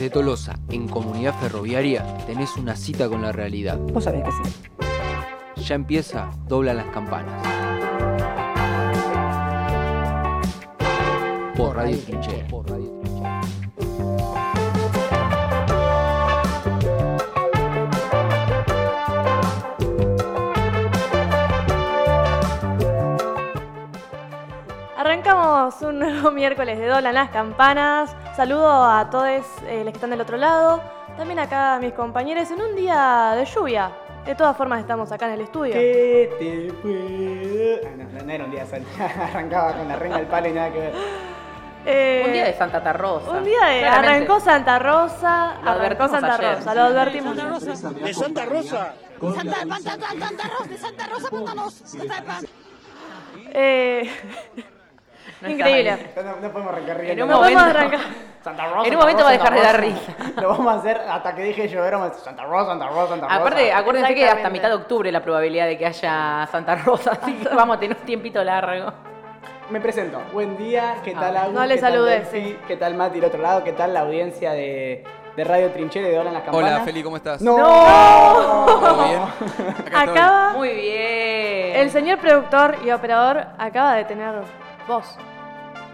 Desde Tolosa, en Comunidad Ferroviaria, tenés una cita con la realidad. Vos sabés que sí. Ya empieza, dobla las campanas. Por Radio Trinchera. Arrancamos un nuevo miércoles de Dolan las campanas. Saludo a todos eh, los que están del otro lado. También acá a mis compañeros en un día de lluvia. De todas formas estamos acá en el estudio. ¿Qué te puedo? Ah, no, no era un día de Arrancaba con la reina del palo y nada que ver. Eh, Un día de Santa Tarrosa. Un día de Claramente. arrancó Santa Rosa, Lo arrancó advertimos Santa ayer. Rosa, lo advertimos. De Santa Rosa. Santa, Santa, Santa Rosa, de Santa Rosa, mándanos. Eh, No increíble. No, no podemos arrancar riendo. En un No podemos arrancar. Santa Rosa. En un Santa momento va a Rosa, dejar de dar Rosa. Lo vamos a hacer hasta que deje de llover. Vamos a decir Santa Rosa, Santa Rosa, Santa Rosa. Aparte, acuérdense que hasta mitad de octubre la probabilidad de que haya Santa Rosa, así que vamos a tener un tiempito largo. Me presento. Buen día, ¿qué tal Ah, Agus? no le ¿Qué tal saludes, sí. ¿Qué tal Mati del otro lado? ¿Qué tal la audiencia de, de Radio Trinchera y de Hola en las Campanas? Hola, Feli, ¿cómo estás? ¡No! ¿Todo bien? Acá estoy. Acaba, Muy bien. el señor productor y operador acaba de tener voz.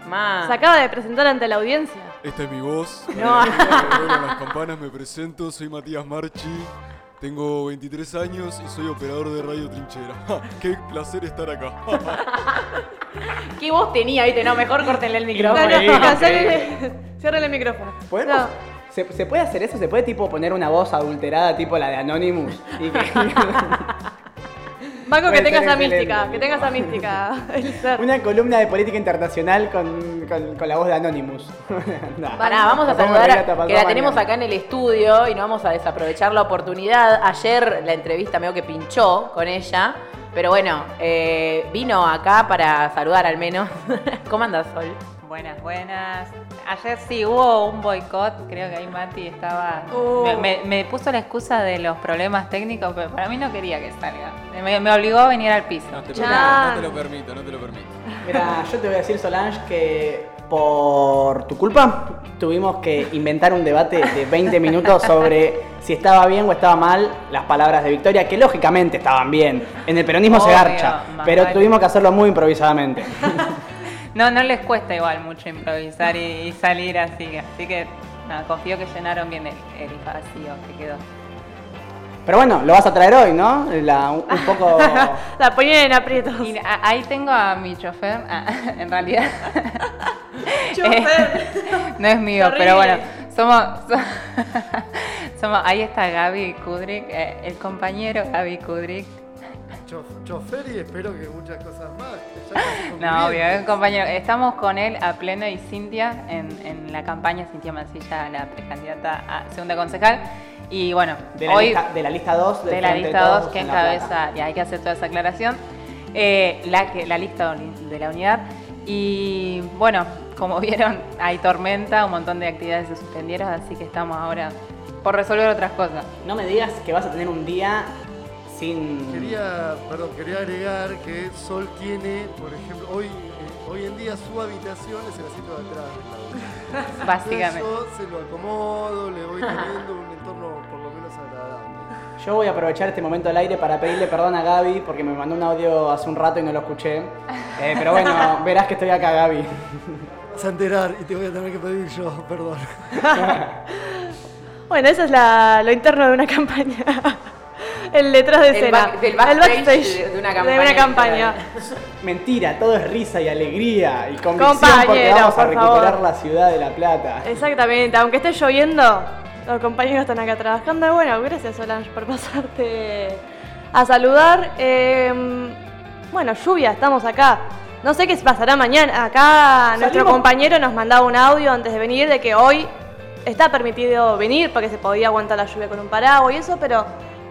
Ma. Se acaba de presentar ante la audiencia. Esta es mi voz. No. Las campanas, me presento, soy Matías Marchi. Tengo 23 años y soy operador de Radio Trinchera. ¡Qué placer estar acá! ¿Qué voz tenía, viste? No, mejor córtenle el No, micrófono. no, cierre- Cierre el micrófono. ¿Podemos? No. ¿Se, se puede hacer eso? ¿Se puede tipo poner una voz adulterada tipo la de Anonymous? Y que- Banco que tenga esa mística, que tenga esa mística. una columna de política internacional con, con- con la voz de Anonymous. Nah. Pará, vamos a saludar a- que la tenemos mañana. acá en el estudio y no vamos a desaprovechar la oportunidad. Ayer la entrevista medio que pinchó con ella, pero bueno, eh, vino acá para saludar al menos. ¿Cómo andas, Sol? Buenas, buenas. Ayer sí hubo un boicot, creo que ahí Mati estaba... Uh. Me, me- me puso la excusa de los problemas técnicos, pero para mí no quería que salga. Me, me obligó a venir al piso. No te, Chan. no te lo permito, no te lo permito. Mira, yo te voy a decir, Solange, que por tu culpa tuvimos que inventar un debate de 20 minutos sobre si estaba bien o estaba mal las palabras de Victoria, que lógicamente estaban bien. En el peronismo se garcha, pero vale. tuvimos que hacerlo muy improvisadamente. No, no les cuesta igual mucho improvisar y, y salir así que, así que nada, confío que llenaron bien el, el vacío que quedó. Pero bueno, lo vas a traer hoy, ¿no? La- un, un poco... La ponían en aprietos. Y a- ahí tengo a mi chofer, ah, en realidad. Chofer. no es mío, pero bueno, somos, somos. Ahí está Gaby Kudrik, eh, el compañero Gaby Kudrik. Chof- Chofer y espero que muchas cosas más. No, obvio, es un compañero. Estamos con él a pleno y Cintia en, en la campaña, Cintia Mancilla, la precandidata a segunda concejal. Y bueno, De la, hoy lista, de la lista 2 de la lista 2 que encabeza, y hay que hacer toda esa aclaración, eh, la, que, la lista de la unidad. Y bueno, como vieron, hay tormenta, un montón de actividades se suspendieron, así que estamos ahora por resolver otras cosas. No me digas que vas a tener un día sin... Quería, perdón, quería agregar que Sol tiene, por ejemplo, hoy, eh, hoy en día su habitación es el asiento de atrás. de la. Básicamente. Entonces yo se lo acomodo, le voy teniendo un entorno por lo menos agradable. Yo voy a aprovechar este momento al aire para pedirle perdón a Gaby porque me mandó un audio hace un rato y no lo escuché. Eh, pero bueno, verás que estoy acá, Gaby. Vas a enterar y te voy a tener que pedir yo, perdón. Bueno, eso es la- lo interno de una campaña. El detrás de El escena. back- del backstage de una campaña De una campaña. Mentira, todo es risa y alegría y convicción porque Compañero, vamos a por recuperar favor. la ciudad de La Plata. Exactamente, aunque esté lloviendo, los compañeros están acá trabajando. Bueno, gracias Solange por pasarte a saludar. Eh, bueno, lluvia, estamos acá. No sé qué pasará mañana. Acá nuestro compañero nos mandaba un audio antes de venir de que hoy está permitido venir porque se podía aguantar la lluvia con un paraguas y eso, pero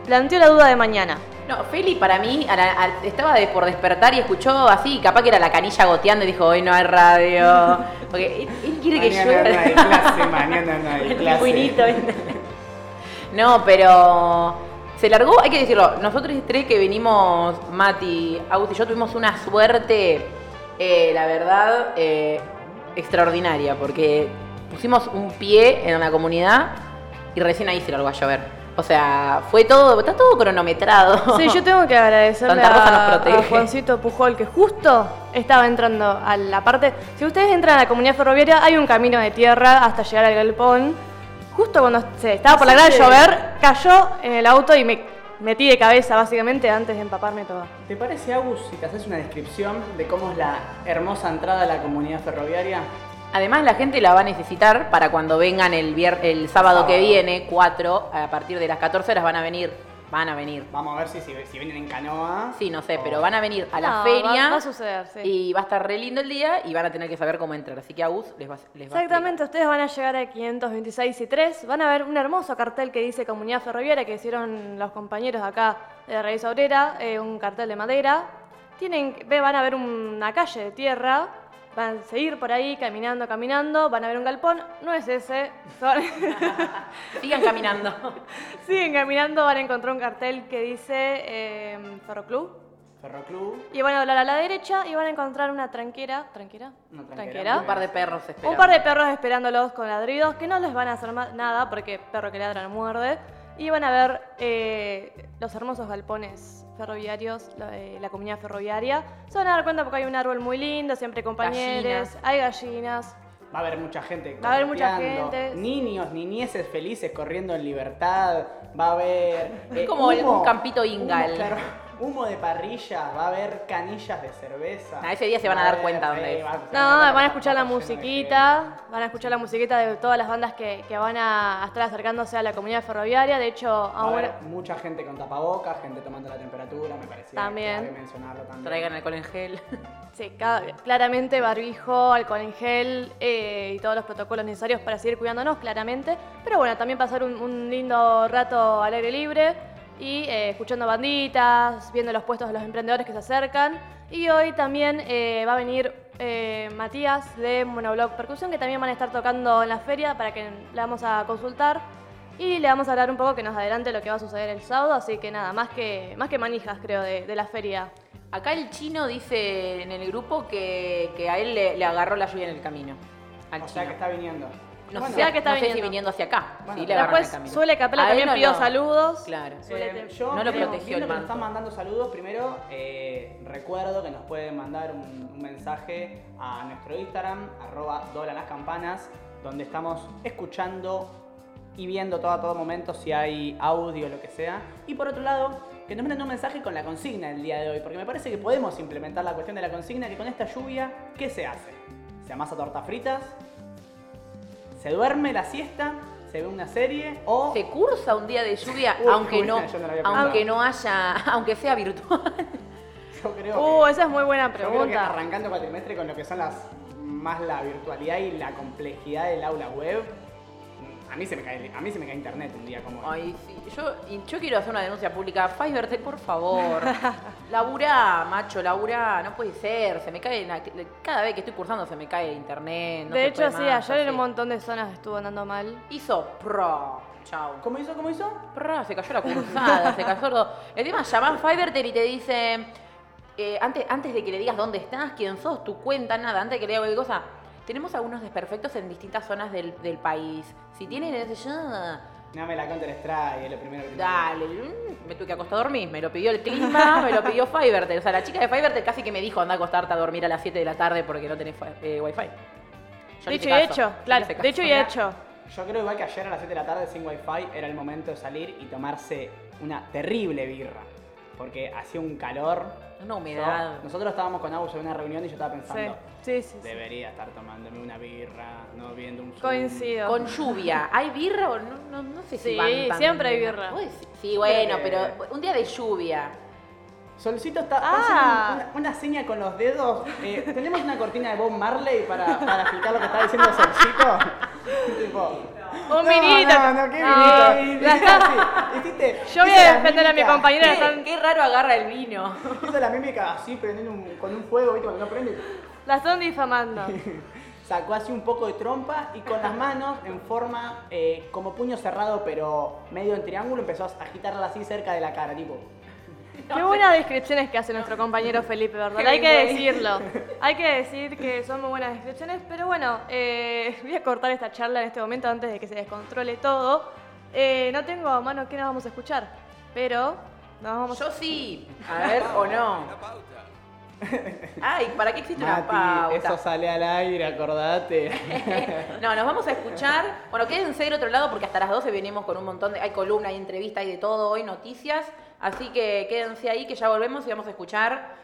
planteó la duda de mañana. No, Feli para mí a la- a- estaba de- por despertar y escuchó así, capaz que era la canilla goteando y dijo, hoy no hay radio. Porque él, él quiere que Mañana no hay clase, mañana no hay clase. ¿viste? No, pero se largó, hay que decirlo, nosotros tres que venimos, Mati, Auti y yo tuvimos una suerte, eh, la verdad, eh, extraordinaria, porque pusimos un pie en una comunidad y recién ahí se largó a llover. O sea, fue todo, está todo cronometrado. Sí, yo tengo que agradecerle a, Juancito Pujol que justo estaba entrando a la parte. Si ustedes entran a la comunidad ferroviaria, hay un camino de tierra hasta llegar al galpón. Justo cuando se estaba por la gran que- llover, cayó en el auto y me metí de cabeza básicamente antes de empaparme toda. ¿Te parece, Agus, si te haces una descripción de cómo es la hermosa entrada a la comunidad ferroviaria? Además, la gente la va a necesitar para cuando vengan el, vier- el sábado que viene, 4, a partir de las 14 horas van a venir. Van a venir. Vamos a ver si, si, si vienen en canoa. Sí, no sé, o- pero van a venir a la No, feria. Va, va a suceder, sí. Y va a estar re lindo el día y van a tener que saber cómo entrar. Así que Agus les va, les va a Exactamente, ustedes van a llegar a 526 y 3, van a ver un hermoso cartel que dice Comunidad Ferroviaria que hicieron los compañeros de acá de Raíz Obrera, eh, un cartel de madera. Tienen, van a ver una calle de tierra, van a seguir por ahí caminando, caminando, van a ver un galpón, no es ese, son-. Sigan caminando. siguen caminando, van a encontrar un cartel que dice eh, Ferroclub. Ferroclub. Y van a hablar a la derecha y van a encontrar una tranquera, tranquera, Una tranquera. tranquera. Un par de perros esperando. Un par de perros esperándolos con ladridos que no les van a hacer nada porque perro que ladra no muerde. Y van a ver eh, los hermosos galpones ferroviarios, la, eh, la comunidad ferroviaria. Se van a dar cuenta porque hay un árbol muy lindo, siempre compañeros, Gallinas. hay gallinas. Va a haber mucha gente. Va a haber mucha gente. Niños, niñeces felices corriendo en libertad. Va a haber. eh, Es como un campito ingal. Humo, claro, humo de parrilla. Va a haber canillas de cerveza. Ah, ese día se van a dar cuenta dónde sí, es. No, van a escuchar la musiquita, van a escuchar la musiquita de todas las bandas que, que van a estar acercándose a la comunidad ferroviaria. De hecho, Va a haber mucha gente con tapabocas, gente tomando la temperatura, me parecía También. clave mencionarlo también. Traigan alcohol en gel. Sí, claramente barbijo, alcohol en gel eh, y todos los protocolos necesarios para seguir cuidándonos, claramente. Pero bueno, también pasar un, un lindo rato al aire libre y eh, escuchando banditas, viendo los puestos de los emprendedores que se acercan. Y hoy también eh, va a venir eh, Matías de Monoblog Percusión, que también van a estar tocando en la feria para que le vamos a consultar. Y le vamos a hablar un poco que nos adelante lo que va a suceder el sábado, así que nada, más que, más que manijas creo de, de la feria. Acá el chino dice en el grupo que, que a él le, le agarró la lluvia en el camino. Al O sea que está viniendo. No, Bueno, sé, ya que está no sé si viniendo. viniendo hacia acá. Bueno, sí, le el Después. Suele Capela A también no pidió saludos. Claro. Eh, yo, No lo protegió el nos están mandando saludos, primero eh, recuerdo que nos pueden mandar un, un mensaje a nuestro Instagram, arroba doblan las campanas, donde estamos escuchando y viendo todo a todo momento si hay audio o lo que sea. Y por otro lado, que nos manden un mensaje con la consigna del día de hoy, porque me parece que podemos implementar la cuestión de la consigna, que con esta lluvia, ¿qué se hace? ¿Se amasa tortas fritas? ¿Se duerme la siesta? ¿Se ve una serie? ¿O Se cursa un día de lluvia, Uy, aunque no, aunque no haya, aunque sea virtual. yo creo Uh, que... esa es muy buena Yo creo que pregunta. arrancando cuatrimestre con lo que son las más la virtualidad y la complejidad del aula web, a mí se me cae, a mí se me cae internet un día como hoy. Ay, sí. Yo, quiero hacer una denuncia pública. Fivertel, por favor. laburá, macho, laburá. No puede ser. Se me cae. Cada vez que estoy cursando se me cae internet. no de hecho, sí, más, ayer en un montón de zonas estuvo andando mal. Hizo pro. Chao. ¿Cómo hizo? ¿Cómo hizo? Prr, se cayó la cursada, se cayó todo. El tema es llamar Fivertel y te dice, eh, antes, antes de que le digas dónde estás, quién sos, tu cuenta, nada, antes de que le diga cualquier cosa, tenemos algunos desperfectos en distintas zonas del, del país. Si tienen ese ya, Dame la Counter Strike, es lo primero que dale, mm, me tuve que acostar a dormir, me lo pidió el clima, me lo pidió Fivertel. O sea, la chica de Fivertel casi que me dijo, anda a acostarte a dormir a las 7 de la tarde porque no tenés eh, wifi. Yo Dicho hice y caso, hecho, claro, de hecho y hecho. Yo creo igual que ayer a las 7 de la tarde sin wifi era el momento de salir y tomarse una terrible birra. Porque hacía un calor. Una humedad. Yo- nosotros estábamos con Agus en una reunión y yo estaba pensando, sí, sí. sí. debería estar tomándome una birra, no viendo un Zoom". Coincido. Con lluvia. ¿Hay birra o no? No, no sé si Sí, van tan- siempre hay birra. Sí, bueno, Eh. pero un día de lluvia. Solcito está está Ah. haciendo una, una seña con los dedos. Eh, ¿Tenemos una cortina de Bob Marley para, para explicar lo que está diciendo Solcito? tipo, Un no, vinito. No, no, qué No, Hiciste hiciste- Yo voy a defender a mi compañera. Qué, qué raro agarra el vino. Hizo la mímica así, prendiendo un- con un fuego, ¿viste? Cuando no prende. La están difamando. Sacó así un poco de trompa y con las manos en forma eh, como puño cerrado, pero medio en triángulo, empezó a agitarla así cerca de la cara, tipo. Qué buenas descripciones que hace nuestro compañero Felipe, ¿verdad? Hay que decirlo. Hay que decir que son muy buenas descripciones, pero bueno, eh, voy a cortar esta charla en este momento antes de que se descontrole todo. Eh, no tengo a mano qué nos vamos a escuchar, pero nos vamos Yo sí. A ver, o no. Ay, ¿para qué existe una Mati, pauta? eso sale al aire, acordate. No, nos vamos a escuchar. Bueno, quédense del otro lado porque hasta las 12 venimos con un montón de. Hay columna, hay entrevista, hay de todo hoy, noticias. Así que quédense ahí que ya volvemos y vamos a escuchar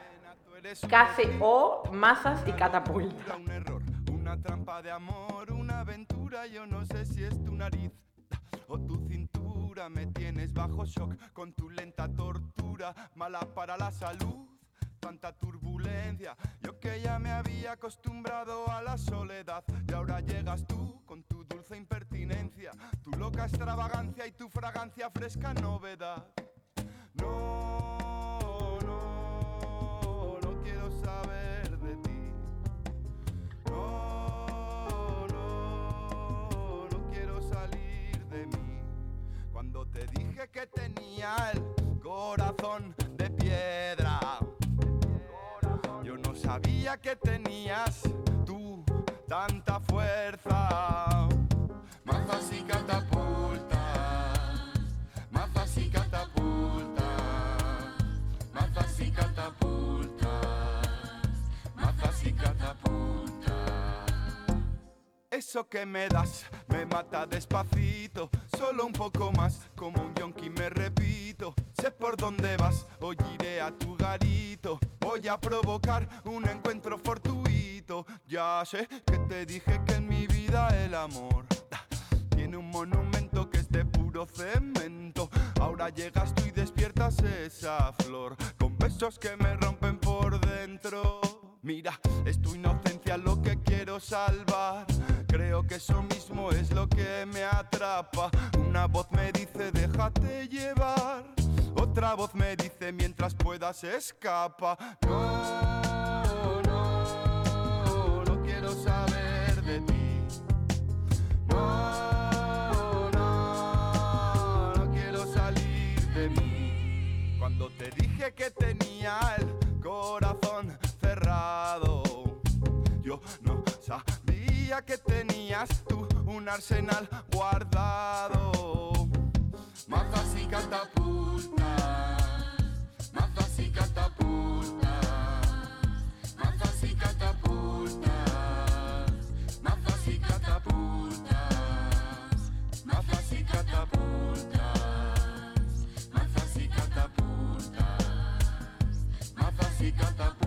Case o Masas y Catapulta. Un error, una trampa de amor, una aventura, yo no sé si es tu nariz o tu cintura, me tienes bajo shock con tu lenta tortura, mala para la salud. Tanta turbulencia, yo que ya me había acostumbrado a la soledad y ahora llegas tú con tu dulce impertinencia, tu loca extravagancia y tu fragancia fresca novedad. Que tenía el corazón de piedra, yo no sabía que tenías tú tanta fuerza. Eso que me das me mata despacito, solo un poco más, como un yonki me repito. Sé por dónde vas, hoy iré a tu garito. Voy a provocar un encuentro fortuito. Ya sé que te dije que en mi vida el amor tiene un monumento que es de puro cemento. Ahora llegas tú y despiertas esa flor con besos que me rompen por dentro. Mira, es tu inocencia lo que quiero salvar. Creo que eso mismo es lo que me atrapa. Una voz me dice déjate llevar. Otra voz me dice mientras puedas escapa. No, no, no quiero saber de ti. No, no, no quiero salir de mí. Cuando te dije que tenía el corazón cerrado, no sabía que tenías tú un arsenal guardado. Mazas y catapultas, mazas y catapultas, mazas y catapultas, mazas y catapultas, mazas y catapultas, mazas y catapultas, mazas y catapultas,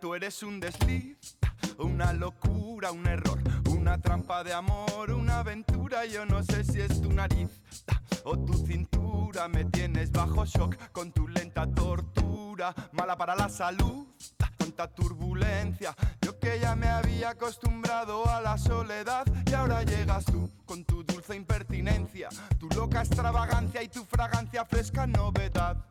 tú eres un desliz, una locura, un error, una trampa de amor, una aventura. Yo no sé si es tu nariz o tu cintura. Me tienes bajo shock con tu lenta tortura, mala para la salud. Tanta turbulencia, yo que ya me había acostumbrado a la soledad y ahora llegas tú con tu dulce impertinencia, tu loca extravagancia y tu fragancia fresca novedad.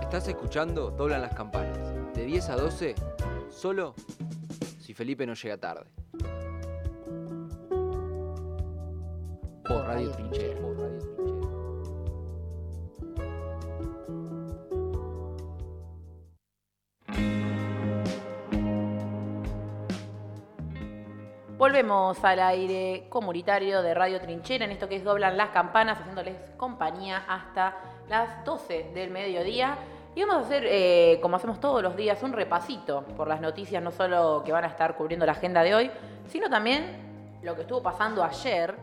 Estás escuchando Doblan las campanas. De 10 a 12, solo si Felipe no llega tarde. Por Radio Trinchera. Por Radio Trinchera. Volvemos al aire comunitario de Radio Trinchera en esto que es Doblan las Campanas, haciéndoles compañía hasta las 12 del mediodía. Y vamos a hacer, eh, como hacemos todos los días, un repasito por las noticias, no solo que van a estar cubriendo la agenda de hoy, sino también lo que estuvo pasando ayer.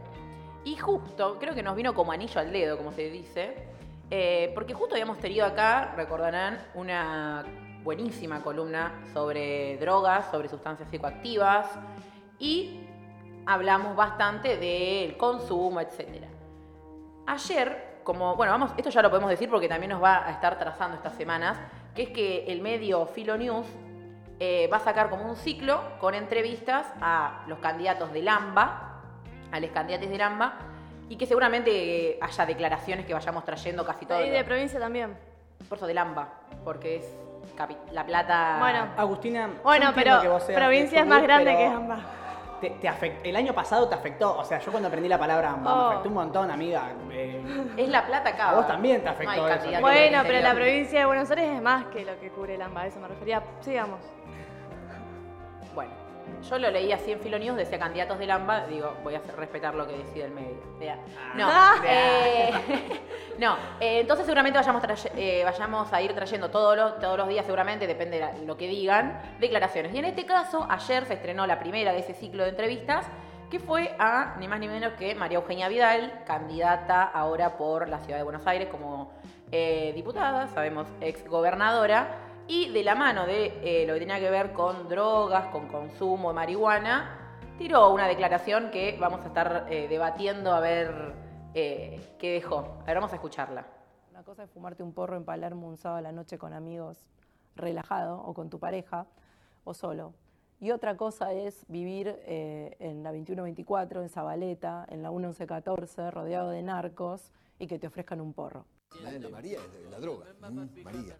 Y justo, creo que nos vino como anillo al dedo, como se dice, eh, porque justo habíamos tenido acá, recordarán, una buenísima columna sobre drogas, sobre sustancias psicoactivas y hablamos bastante del consumo, etc. Ayer, como, bueno, vamos, esto ya lo podemos decir porque también nos va a estar trazando estas semanas, que es que el medio Filo News eh, va a sacar como un ciclo con entrevistas a los candidatos del AMBA, a los candidatos del AMBA, y que seguramente eh, haya declaraciones que vayamos trayendo casi todo. Y de provincia también. Por eso del AMBA, porque es capi- La Plata. Bueno. Agustina, Bueno, pero que vos seas de provincia es más grande pero que ambas. Te, te afect- el año pasado te afectó, o sea, yo cuando aprendí la palabra amba, Oh. me afectó un montón, amiga. Eh, Es La Plata acá. A vos también te afectó No eso. Bueno, pero la provincia de Buenos Aires es más que lo que cubre el AMBA, a eso me refería. Sigamos. Yo lo leí así en Filo News, decía candidatos del AMBA, digo, voy a hacer- respetar lo que decide el medio. Vea. No, Ah. eh, no eh, entonces seguramente vayamos, eh, vayamos a ir trayendo todos los, todos los días, seguramente, depende de lo que digan, declaraciones. Y en este caso, ayer se estrenó la primera de ese ciclo de entrevistas, que fue a ni más ni menos que María Eugenia Vidal, candidata ahora por la ciudad de Buenos Aires como diputada, sabemos, ex gobernadora, y de la mano de eh, lo que tenía que ver con drogas, con consumo de marihuana, tiró una declaración que vamos a estar eh, debatiendo a ver eh, qué dejó. A ver, vamos a escucharla. Una cosa es fumarte un porro en Palermo un sábado a la noche con amigos relajado o con tu pareja o solo. Y otra cosa es vivir eh, en la 2124, en Zabaleta, en la 1114, rodeado de narcos y que te ofrezcan un porro. La María es de la droga. Mm, María.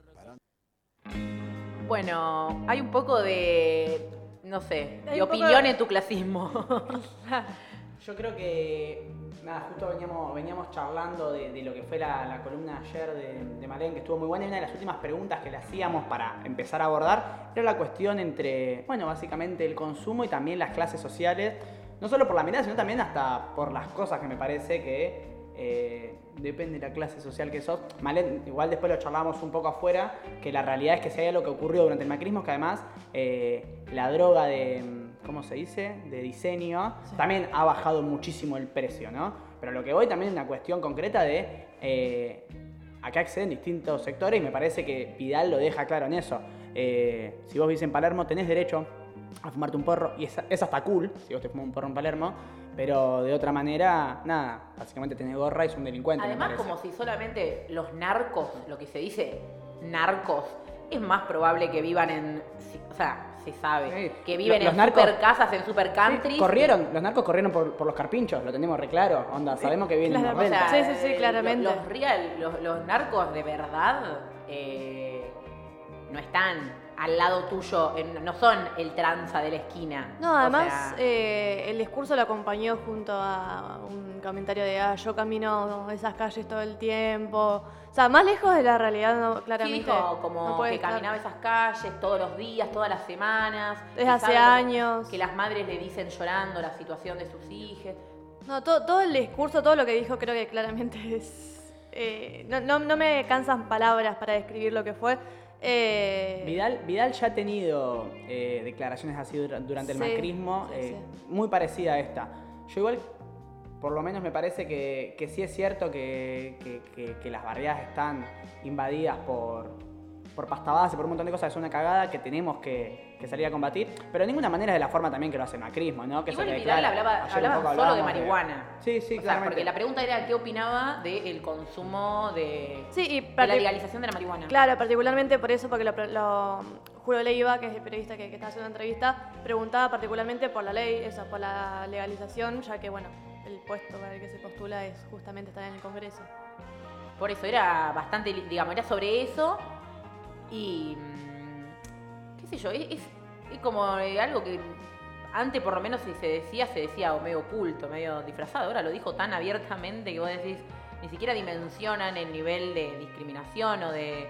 Bueno, hay un poco de, no sé, de opinión de- en tu clasismo. Yo creo que, nada, justo veníamos, veníamos charlando de, de lo que fue la, la columna ayer de, de Malén, que estuvo muy buena, y una de las últimas preguntas que le hacíamos para empezar a abordar era la cuestión entre, bueno, básicamente el consumo y también las clases sociales, no solo por la mirada, sino también hasta por las cosas que me parece que eh, depende de la clase social que sos. Igual después lo charlábamos un poco afuera, que la realidad es que si hay algo que ocurrió durante el macrismo, es que además eh, la droga de, ¿cómo se dice?, de diseño, también ha bajado muchísimo el precio, ¿no? Pero lo que voy también es una cuestión concreta de... eh, acá acceden distintos sectores y me parece que Vidal lo deja claro en eso. Eh, si vos vivís en Palermo, tenés derecho a fumarte un porro y es, es hasta cool si vos te fumas un porro en Palermo, pero de otra manera, nada, básicamente tenés gorra y es un delincuente. Además, como si solamente los narcos, lo que se dice narcos, es más probable que vivan en, o sea, se sabe, que viven Los en narcos- super casas, en super country. Sí, corrieron, los narcos corrieron por, por los carpinchos, lo tenemos re claro, onda, sabemos que vienen Claro, los o sea, rentas. Sí, sí, sí, eh, claramente. Los, real- los, los narcos de verdad eh, no están al lado tuyo, en- no son el tranza de la esquina. No, O además sea, eh, el discurso lo acompañó junto a un comentario de, ah, yo camino esas calles todo el tiempo. O sea, más lejos de la realidad, no, sí, claramente. dijo como no que estar. caminaba esas calles todos los días, todas las semanas. Desde hace años. Que las madres le dicen llorando la situación de sus hijas. No, todo, todo el discurso, todo lo que dijo, creo que claramente es. eh, no, no, no me cansan palabras para describir lo que fue. Eh, Vidal, Vidal ya ha tenido eh, declaraciones así dura- durante el Sí, macrismo, sí, eh, muy parecida a esta. Yo igual, por lo menos me parece que, que sí es cierto que, que- que- que las barriadas están invadidas por, por pasta base, por un montón de cosas, es una cagada que tenemos que, que salir a combatir, pero de ninguna manera es de la forma también que lo hace el macrismo, ¿no? Que Igual se Vidal hablaba, poco solo de marihuana. Sí, sí, O sea, claramente. porque la pregunta era qué opinaba del consumo de, Sí, y de la legalización de la marihuana. Claro, particularmente por eso, porque lo, lo- Julio Leiva, que es el periodista que, que está haciendo la entrevista, preguntaba particularmente por la ley, eso, por la legalización, ya que, bueno, el puesto para el que se postula es justamente estar en el Congreso. Por eso era bastante, digamos, era sobre eso y mm, sé yo, es, como eh, algo que antes por lo menos si se decía, se decía o medio oculto, medio disfrazado, ahora lo dijo tan abiertamente que vos decís, ni siquiera dimensionan el nivel de discriminación o de,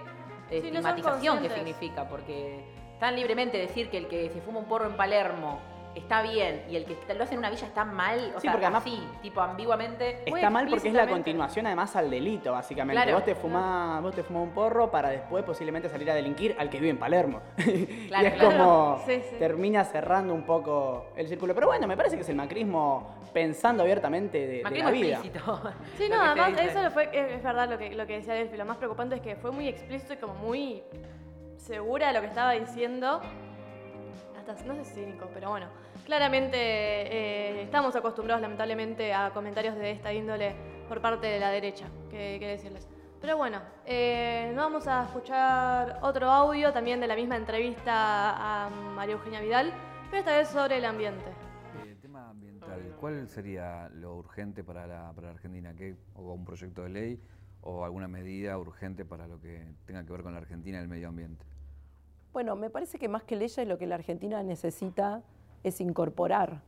de Sí, no son estigmatización que significa, porque tan libremente decir que el que se fuma un porro en Palermo está bien y el que lo hace en una villa está mal, o Sí, sea, porque además- así, tipo ambiguamente. Está mal porque es la continuación además al delito, básicamente. Claro. Vos te fumás, vos te fumás un porro para después posiblemente salir a delinquir al que vive en Palermo. y Claro, es claro. como Sí, sí. termina cerrando un poco el círculo. Pero bueno, me parece que es el macrismo pensando abiertamente de, de Macrismo la vida. explícito. Sí, no, además eso lo fue, es, es verdad lo que, lo que decía Delphi, lo más preocupante es que fue muy explícito y como muy segura de lo que estaba diciendo. Hasta, no sé si cínico, pero bueno. Claramente eh, estamos acostumbrados lamentablemente a comentarios de esta índole por parte de la derecha, que, que decirles. Pero bueno, eh, nos vamos a escuchar otro audio también de la misma entrevista a María Eugenia Vidal, pero esta vez sobre el ambiente. El tema ambiental, ¿cuál sería lo urgente para la, para la Argentina? ¿Qué, ¿O un proyecto de ley o alguna medida urgente para lo que tenga que ver con la Argentina y el medio ambiente? Bueno, me parece que más que leyes lo que la Argentina necesita es incorporar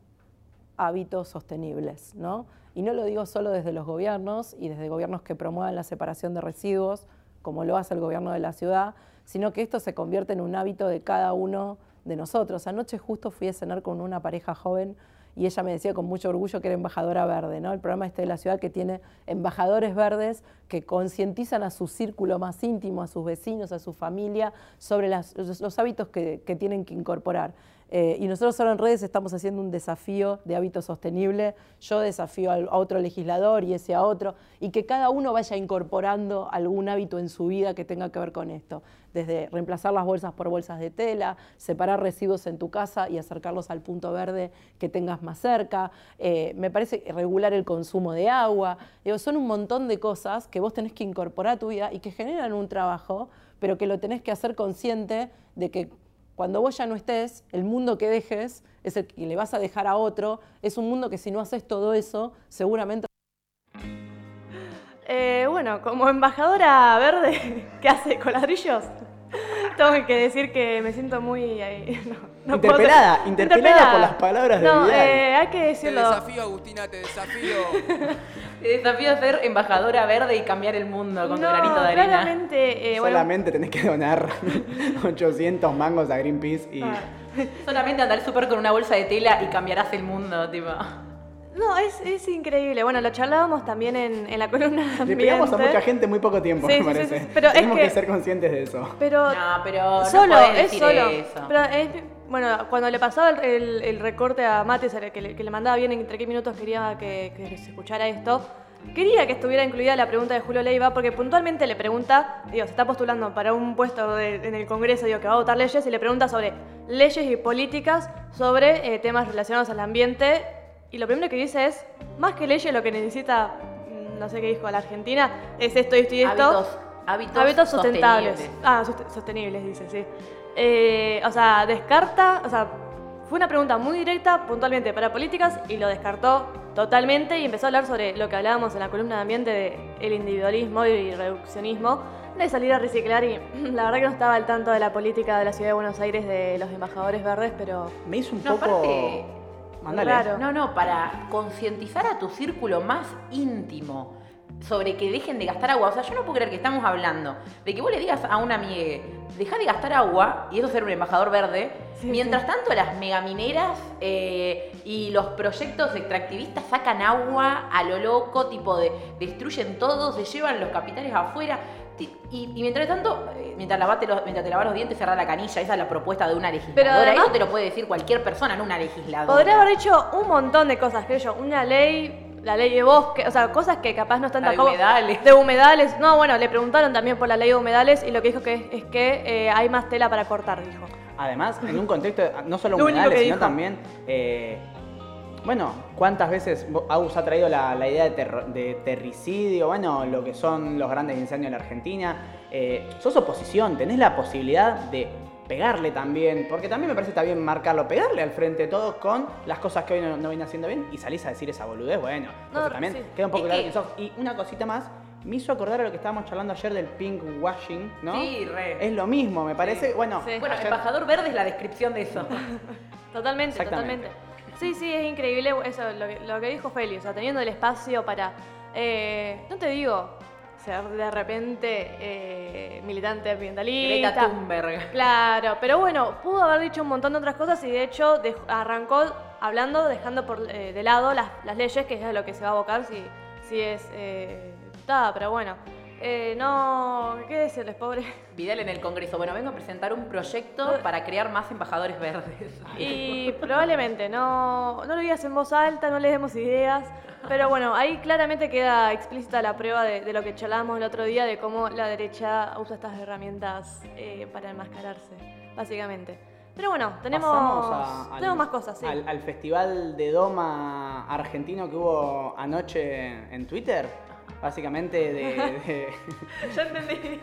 hábitos sostenibles, ¿no? Y no lo digo solo desde los gobiernos y desde gobiernos que promuevan la separación de residuos, como lo hace el gobierno de la ciudad, sino que esto se convierte en un hábito de cada uno de nosotros. Anoche justo fui a cenar con una pareja joven y ella me decía con mucho orgullo que era embajadora verde, ¿no? El programa este de la ciudad que tiene embajadores verdes que concientizan a su círculo más íntimo, a sus vecinos, a su familia, sobre los, hábitos que tienen que incorporar. Eh, y nosotros ahora en redes estamos haciendo un desafío de hábito sostenible. Yo desafío a otro legislador y ese a otro, y que cada uno vaya incorporando algún hábito en su vida que tenga que ver con esto. Desde reemplazar las bolsas por bolsas de tela, separar residuos en tu casa y acercarlos al punto verde que tengas más cerca. Eh, me parece regular el consumo de agua. Son un montón de cosas que vos tenés que incorporar a tu vida y que generan un trabajo, pero que lo tenés que hacer consciente de que cuando vos ya no estés, el mundo que dejes es el que le vas a dejar a otro. Es un mundo que si no haces todo eso, seguramente Eh, bueno, como embajadora verde que hace con ladrillos, tengo que decir que me siento muy... eh, no, no puedo Interpelada, interpelada por las palabras de No, Vidal. eh, hay que Te decirlo. desafío, Agustina, te desafío. Te desafío a ser embajadora verde y cambiar el mundo con no, tu granito de arena. claramente, eh, bueno, Solamente tenés que donar 800 mangos a Greenpeace y... Ah. Solamente andar súper con una bolsa de tela y cambiarás el mundo, tipo. No, es, es increíble. Bueno, lo charlábamos también en, en la columna de Le ambiente. pegamos a mucha gente en muy poco tiempo, Sí, me sí, parece. sí, pero es Tenemos que... que- ser conscientes de eso. Pero No, pero solo, es decir solo. eso. Pero es- bueno, cuando le pasaba el, el- el recorte a Mates, que le, que le mandaba bien entre qué minutos quería que, que se escuchara esto, quería que estuviera incluida la pregunta de Julio Leiva, porque puntualmente le pregunta, digo, se está postulando para un puesto de- en el Congreso, digo, que va a votar leyes, y le pregunta sobre leyes y políticas sobre eh, temas relacionados al ambiente, y lo primero que dice es, más que leyes, lo que necesita, mm, no sé qué dijo la Argentina, es esto, esto y esto. Hábitos, hábitos, sustentables. sostenibles. Ah, sostenibles, dice, sí. Eh, o sea, descarta, o sea, fue una pregunta muy directa, puntualmente para políticas, y lo descartó totalmente y empezó a hablar sobre lo que hablábamos en la columna de ambiente de el individualismo y reduccionismo, de salir a reciclar y la verdad que no estaba al tanto de la política de la ciudad de Buenos Aires de los embajadores verdes, pero Me hizo un No, poco... aparte, Mándale. No, no, para concientizar a tu círculo más íntimo sobre que dejen de gastar agua. O sea, yo no puedo creer que estamos hablando de que vos le digas a una amiga, deja de gastar agua, y eso ser un embajador verde, Sí, mientras sí. tanto las megamineras eh, y los proyectos extractivistas sacan agua a lo loco, tipo de destruyen todo, se llevan los capitales afuera. Y, y mientras tanto, eh, mientras, lavate los- mientras te lavas los dientes, cerrar la canilla. Esa es la propuesta de una legisladora. además- Eso te lo puede decir cualquier persona, no una legisladora. Podría haber dicho un montón de cosas, creo yo. Una ley, la ley de bosque, o sea, cosas que capaz no están La de tampoco. humedales. De humedales. No, bueno, le preguntaron también por la ley de humedales y lo que dijo que es, es que eh, hay más tela para cortar, dijo. Además, en un contexto, no solo humedales, sino dijo. también, eh, bueno, ¿cuántas veces Agus ha traído la, la idea de, terro- de terricidio? Bueno, lo que son los grandes incendios en la Argentina. Eh, sos oposición, tenés la posibilidad de pegarle también, porque también me parece está bien marcarlo, pegarle al frente de todos con las cosas que hoy no, no vienen haciendo bien y salís a decir esa boludez, bueno, No, entonces también sí. queda un poco Es claro que- sos. Y una cosita más, me hizo acordar a lo que estábamos charlando ayer del pink washing, ¿no? Sí, re. Es lo mismo, me parece, bueno, Sí. Bueno, ayer- embajador verde es la descripción de eso. Totalmente, totalmente. Sí, sí, es increíble eso, lo que, lo que dijo Feli, o sea, teniendo el espacio para, eh, no te digo, ser de repente eh, militante ambientalista. Greta Thunberg. Claro, pero bueno, pudo haber dicho un montón de otras cosas y de hecho arrancó hablando, dejando por, eh, de lado las, las leyes, que es a lo que se va a abocar si, si es eh, diputada, pero bueno. Eh, no, ¿qué decirles, pobre? Vidal en el Congreso. Bueno, vengo a presentar un proyecto para crear más embajadores verdes. Y probablemente no, no lo digas en voz alta, no le demos ideas. Pero bueno, ahí claramente queda explícita la prueba de, de lo que charlábamos el otro día, de cómo la derecha usa estas herramientas eh, para enmascararse, básicamente. Pero bueno, tenemos, al- tenemos más cosas, sí. Al, al festival de Doma argentino que hubo anoche en Twitter. Básicamente de, de, ya entendí.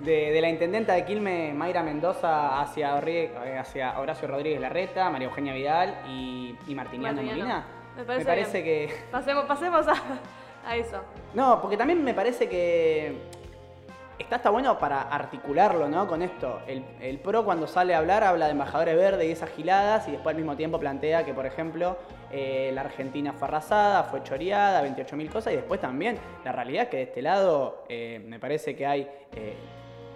de- de la intendenta de Quilmes, Mayra Mendoza, hacia, eh, hacia Horacio Rodríguez Larreta, María Eugenia Vidal y, y Martiniano. Molina. Me parece, que. Pasemos, pasemos a, a eso. No, porque también me parece que está, está bueno para articularlo, ¿no? Con esto. El, PRO cuando sale a hablar habla de embajadores verdes y esas giladas y después al mismo tiempo plantea que, por ejemplo, eh, la Argentina fue arrasada, fue choreada, 28.000 cosas y después también la realidad es que de este lado eh, me parece que hay eh,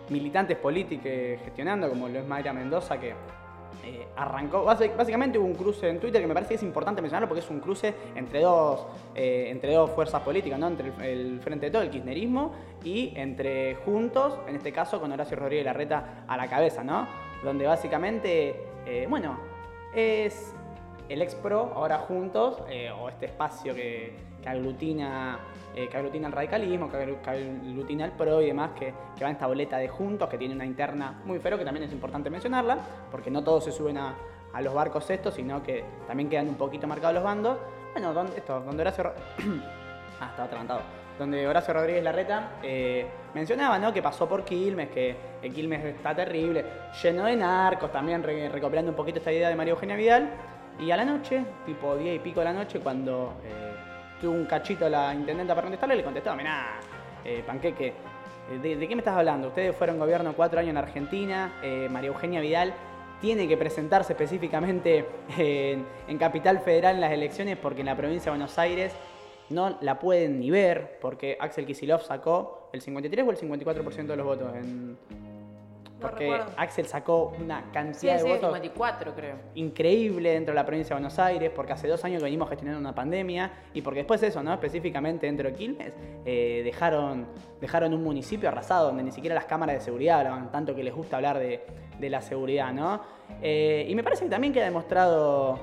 militantes políticos gestionando, como lo es Mayra Mendoza, que eh, arrancó, básicamente hubo un cruce en Twitter que me parece que es importante mencionarlo porque es un cruce entre dos, eh, entre dos fuerzas políticas, ¿no? entre el, Frente de Todo, el kirchnerismo, y entre Juntos, en este caso con Horacio Rodríguez Larreta a la cabeza, ¿no? Donde básicamente, eh, bueno, es el ex pro, ahora Juntos, o este espacio que, que aglutina, eh, que aglutina el radicalismo, que aglu- que aglutina el pro y demás, que, va en esta boleta de Juntos, que tiene una interna muy feroz, que también es importante mencionarla, porque no todos se suben a, los barcos estos, sino que también quedan un poquito marcados los bandos. Bueno, donde, esto, donde Horacio... Ah, estaba atragantado. Donde Horacio Rodríguez Larreta eh, mencionaba ¿no? que pasó por Quilmes, que Quilmes está terrible, lleno de narcos, también re- recopilando un poquito esta idea de María Eugenia Vidal. Y a la noche, tipo 10 y pico de la noche, cuando eh, un cachito la intendenta para contestarle, le contestó, mirá, eh, panqueque, eh, ¿de, qué me estás hablando? Ustedes fueron gobierno cuatro años en Argentina, eh, María Eugenia Vidal tiene que presentarse específicamente en, en Capital Federal en las elecciones porque en la provincia de Buenos Aires no la pueden ni ver porque Axel Kicillof sacó el 53 o el 54% de los votos. En, porque. Axel sacó una Sí, cantidad sí, de votos 54 creo. increíble dentro de la provincia de Buenos Aires, porque hace dos años que venimos gestionando una pandemia y porque después eso, ¿no? Específicamente dentro de Quilmes, eh, dejaron, dejaron un municipio arrasado donde ni siquiera las cámaras de seguridad hablaban, tanto que les gusta hablar de, de la seguridad, ¿no? Eh, y me parece que también queda demostrado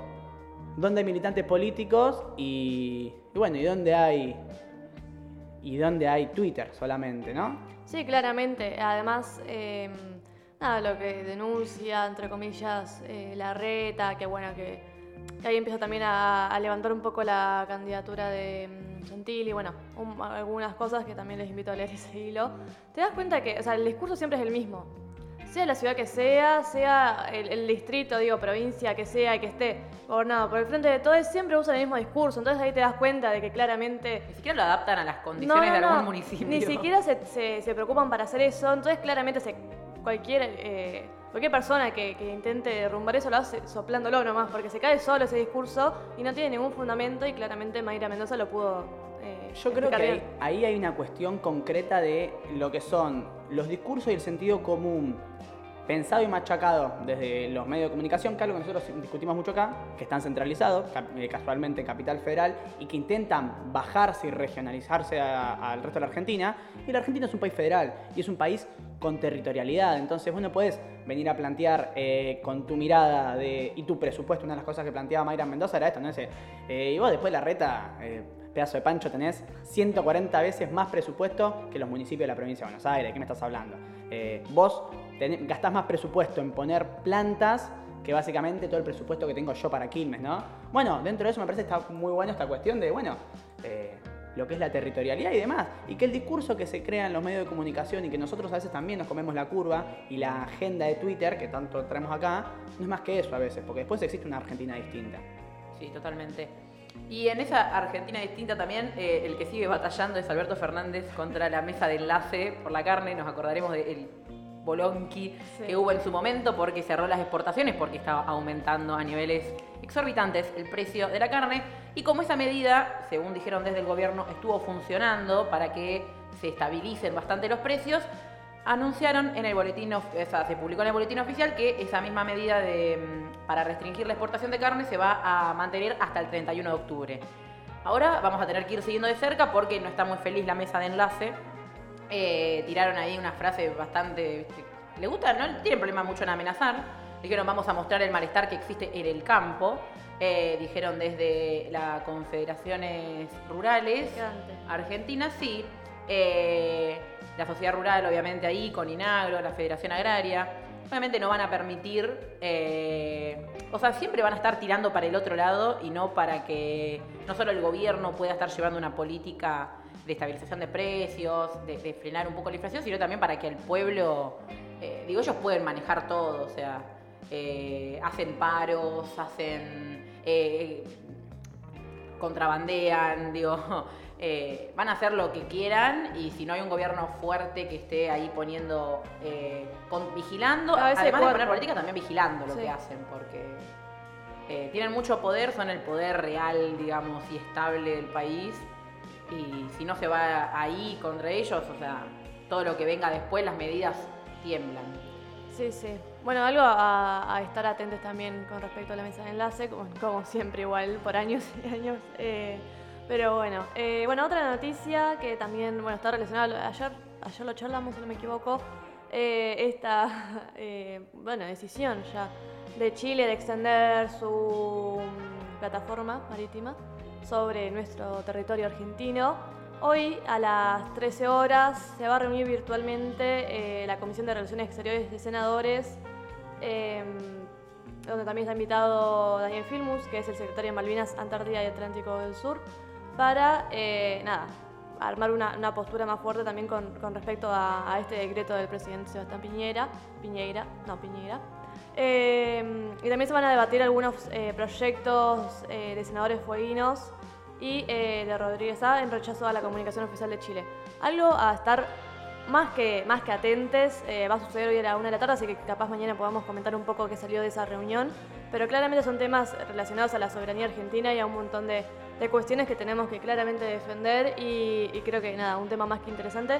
dónde hay militantes políticos y, y bueno, y dónde hay y dónde hay Twitter solamente, ¿no? Sí, claramente. Además, eh, nada, lo que denuncia, entre comillas, eh, la reta, que bueno, que, que ahí empieza también a, a levantar un poco la candidatura de mm, Gentili, bueno, un- algunas cosas que también les invito a leer ese hilo. Te das cuenta que, o sea, el discurso siempre es el mismo. Sea la ciudad que sea, sea el, el distrito, digo, provincia que sea, y que esté gobernado por el frente de todos, siempre usan el mismo discurso. Entonces ahí te das cuenta de que claramente Ni siquiera lo adaptan a las condiciones de algún municipio. ni siquiera se, se- se preocupan para hacer eso, entonces claramente se, cualquier, eh, cualquier persona que, que intente derrumbar eso lo hace soplándolo nomás, porque se cae solo ese discurso y no tiene ningún fundamento y claramente Mayra Mendoza lo pudo eh, Yo creo que ahí, ahí hay una cuestión concreta de lo que son los discursos y el sentido común pensado y machacado desde los medios de comunicación, que es algo que nosotros discutimos mucho acá, que están centralizados, eh, casualmente en Capital Federal, y que intentan bajarse y regionalizarse al resto de la Argentina. Y la Argentina es un país federal y es un país con territorialidad. Entonces vos no podés venir a plantear eh, con tu mirada de, y tu presupuesto, una de las cosas que planteaba Mayra Mendoza era esto, ¿no? Ese, eh, y vos después la reta... eh, pedazo de pancho, tenés 140 veces más presupuesto que los municipios de la provincia de Buenos Aires. ¿De qué me estás hablando? Vos tenés- gastás más presupuesto en poner plantas que básicamente todo el presupuesto que tengo yo para Quilmes, ¿no? Bueno, dentro de eso me parece que está muy bueno esta cuestión de, bueno, eh, lo que es la territorialidad y demás. Y que el discurso que se crea en los medios de comunicación y que nosotros a veces también nos comemos la curva y la agenda de Twitter, que tanto traemos acá, no es más que eso a veces, porque después existe una Argentina distinta. Sí, totalmente. Y en esa Argentina distinta también, eh, el que sigue batallando es Alberto Fernández contra la mesa de enlace por la carne. Nos acordaremos del bolonqui que hubo en su momento porque cerró las exportaciones, porque estaba aumentando a niveles exorbitantes el precio de la carne. Y como esa medida, según dijeron desde el gobierno, estuvo funcionando para que se estabilicen bastante los precios, anunciaron en el boletín, o sea, se publicó en el boletín oficial que esa misma medida de, mm, para restringir la exportación de carne se va a mantener hasta el 31 de octubre. Ahora vamos a tener que ir siguiendo de cerca porque no está muy feliz la mesa de enlace. Eh, tiraron ahí una frase bastante... Le gusta, no tienen problema mucho en amenazar. Dijeron vamos a mostrar el malestar que existe en el campo. Eh, dijeron desde las confederaciones rurales argentinas, sí. Eh, la sociedad rural, obviamente, ahí, con INAGRO, la Federación Agraria. obviamente no van a permitir, eh, o sea, siempre van a estar tirando para el otro lado y no para que no solo el gobierno pueda estar llevando una política de estabilización de precios, de, de frenar un poco la inflación, sino también para que el pueblo, eh, digo, ellos pueden manejar todo, o sea, eh, hacen paros, hacen... eh, contrabandean, digo, eh, van a hacer lo que quieran y si no hay un gobierno fuerte que esté ahí poniendo, eh, con- vigilando, A veces además de poner política, también vigilando lo Sí. que hacen, porque tienen mucho poder, son el poder real, digamos, y estable del país y si no se va ahí contra ellos, o sea, todo lo que venga después, las medidas tiemblan. Sí, sí. Bueno, algo a, estar atentos también con respecto a la mesa de enlace, como, siempre igual, por años y años. eh, pero bueno, eh, bueno, otra noticia que también, bueno, está relacionada, ayer, ayer lo charlamos, si no me equivoco, eh, esta, bueno, decisión ya de Chile de extender su mm, plataforma marítima sobre nuestro territorio argentino. Hoy a las 13 horas se va a reunir virtualmente eh, la Comisión de Relaciones Exteriores de Senadores, eh, donde también está invitado Daniel Filmus, que es el secretario de Malvinas, Antártida y Atlántico del Sur, para eh, nada, armar una, postura más fuerte también con, con respecto a, a este decreto del presidente Sebastián Piñera, Piñeira, no Piñera. Eh, y también se van a debatir algunos eh, proyectos eh, de senadores fueguinos y eh, de Rodríguez A en rechazo a la comunicación oficial de Chile. Algo a estar más que, más que atentes, va a suceder hoy a la una de la tarde, así que capaz mañana podamos comentar un poco qué salió de esa reunión, pero claramente son temas relacionados a la soberanía argentina y a un montón de, de cuestiones que tenemos que claramente defender y, y creo que nada, un tema más que interesante,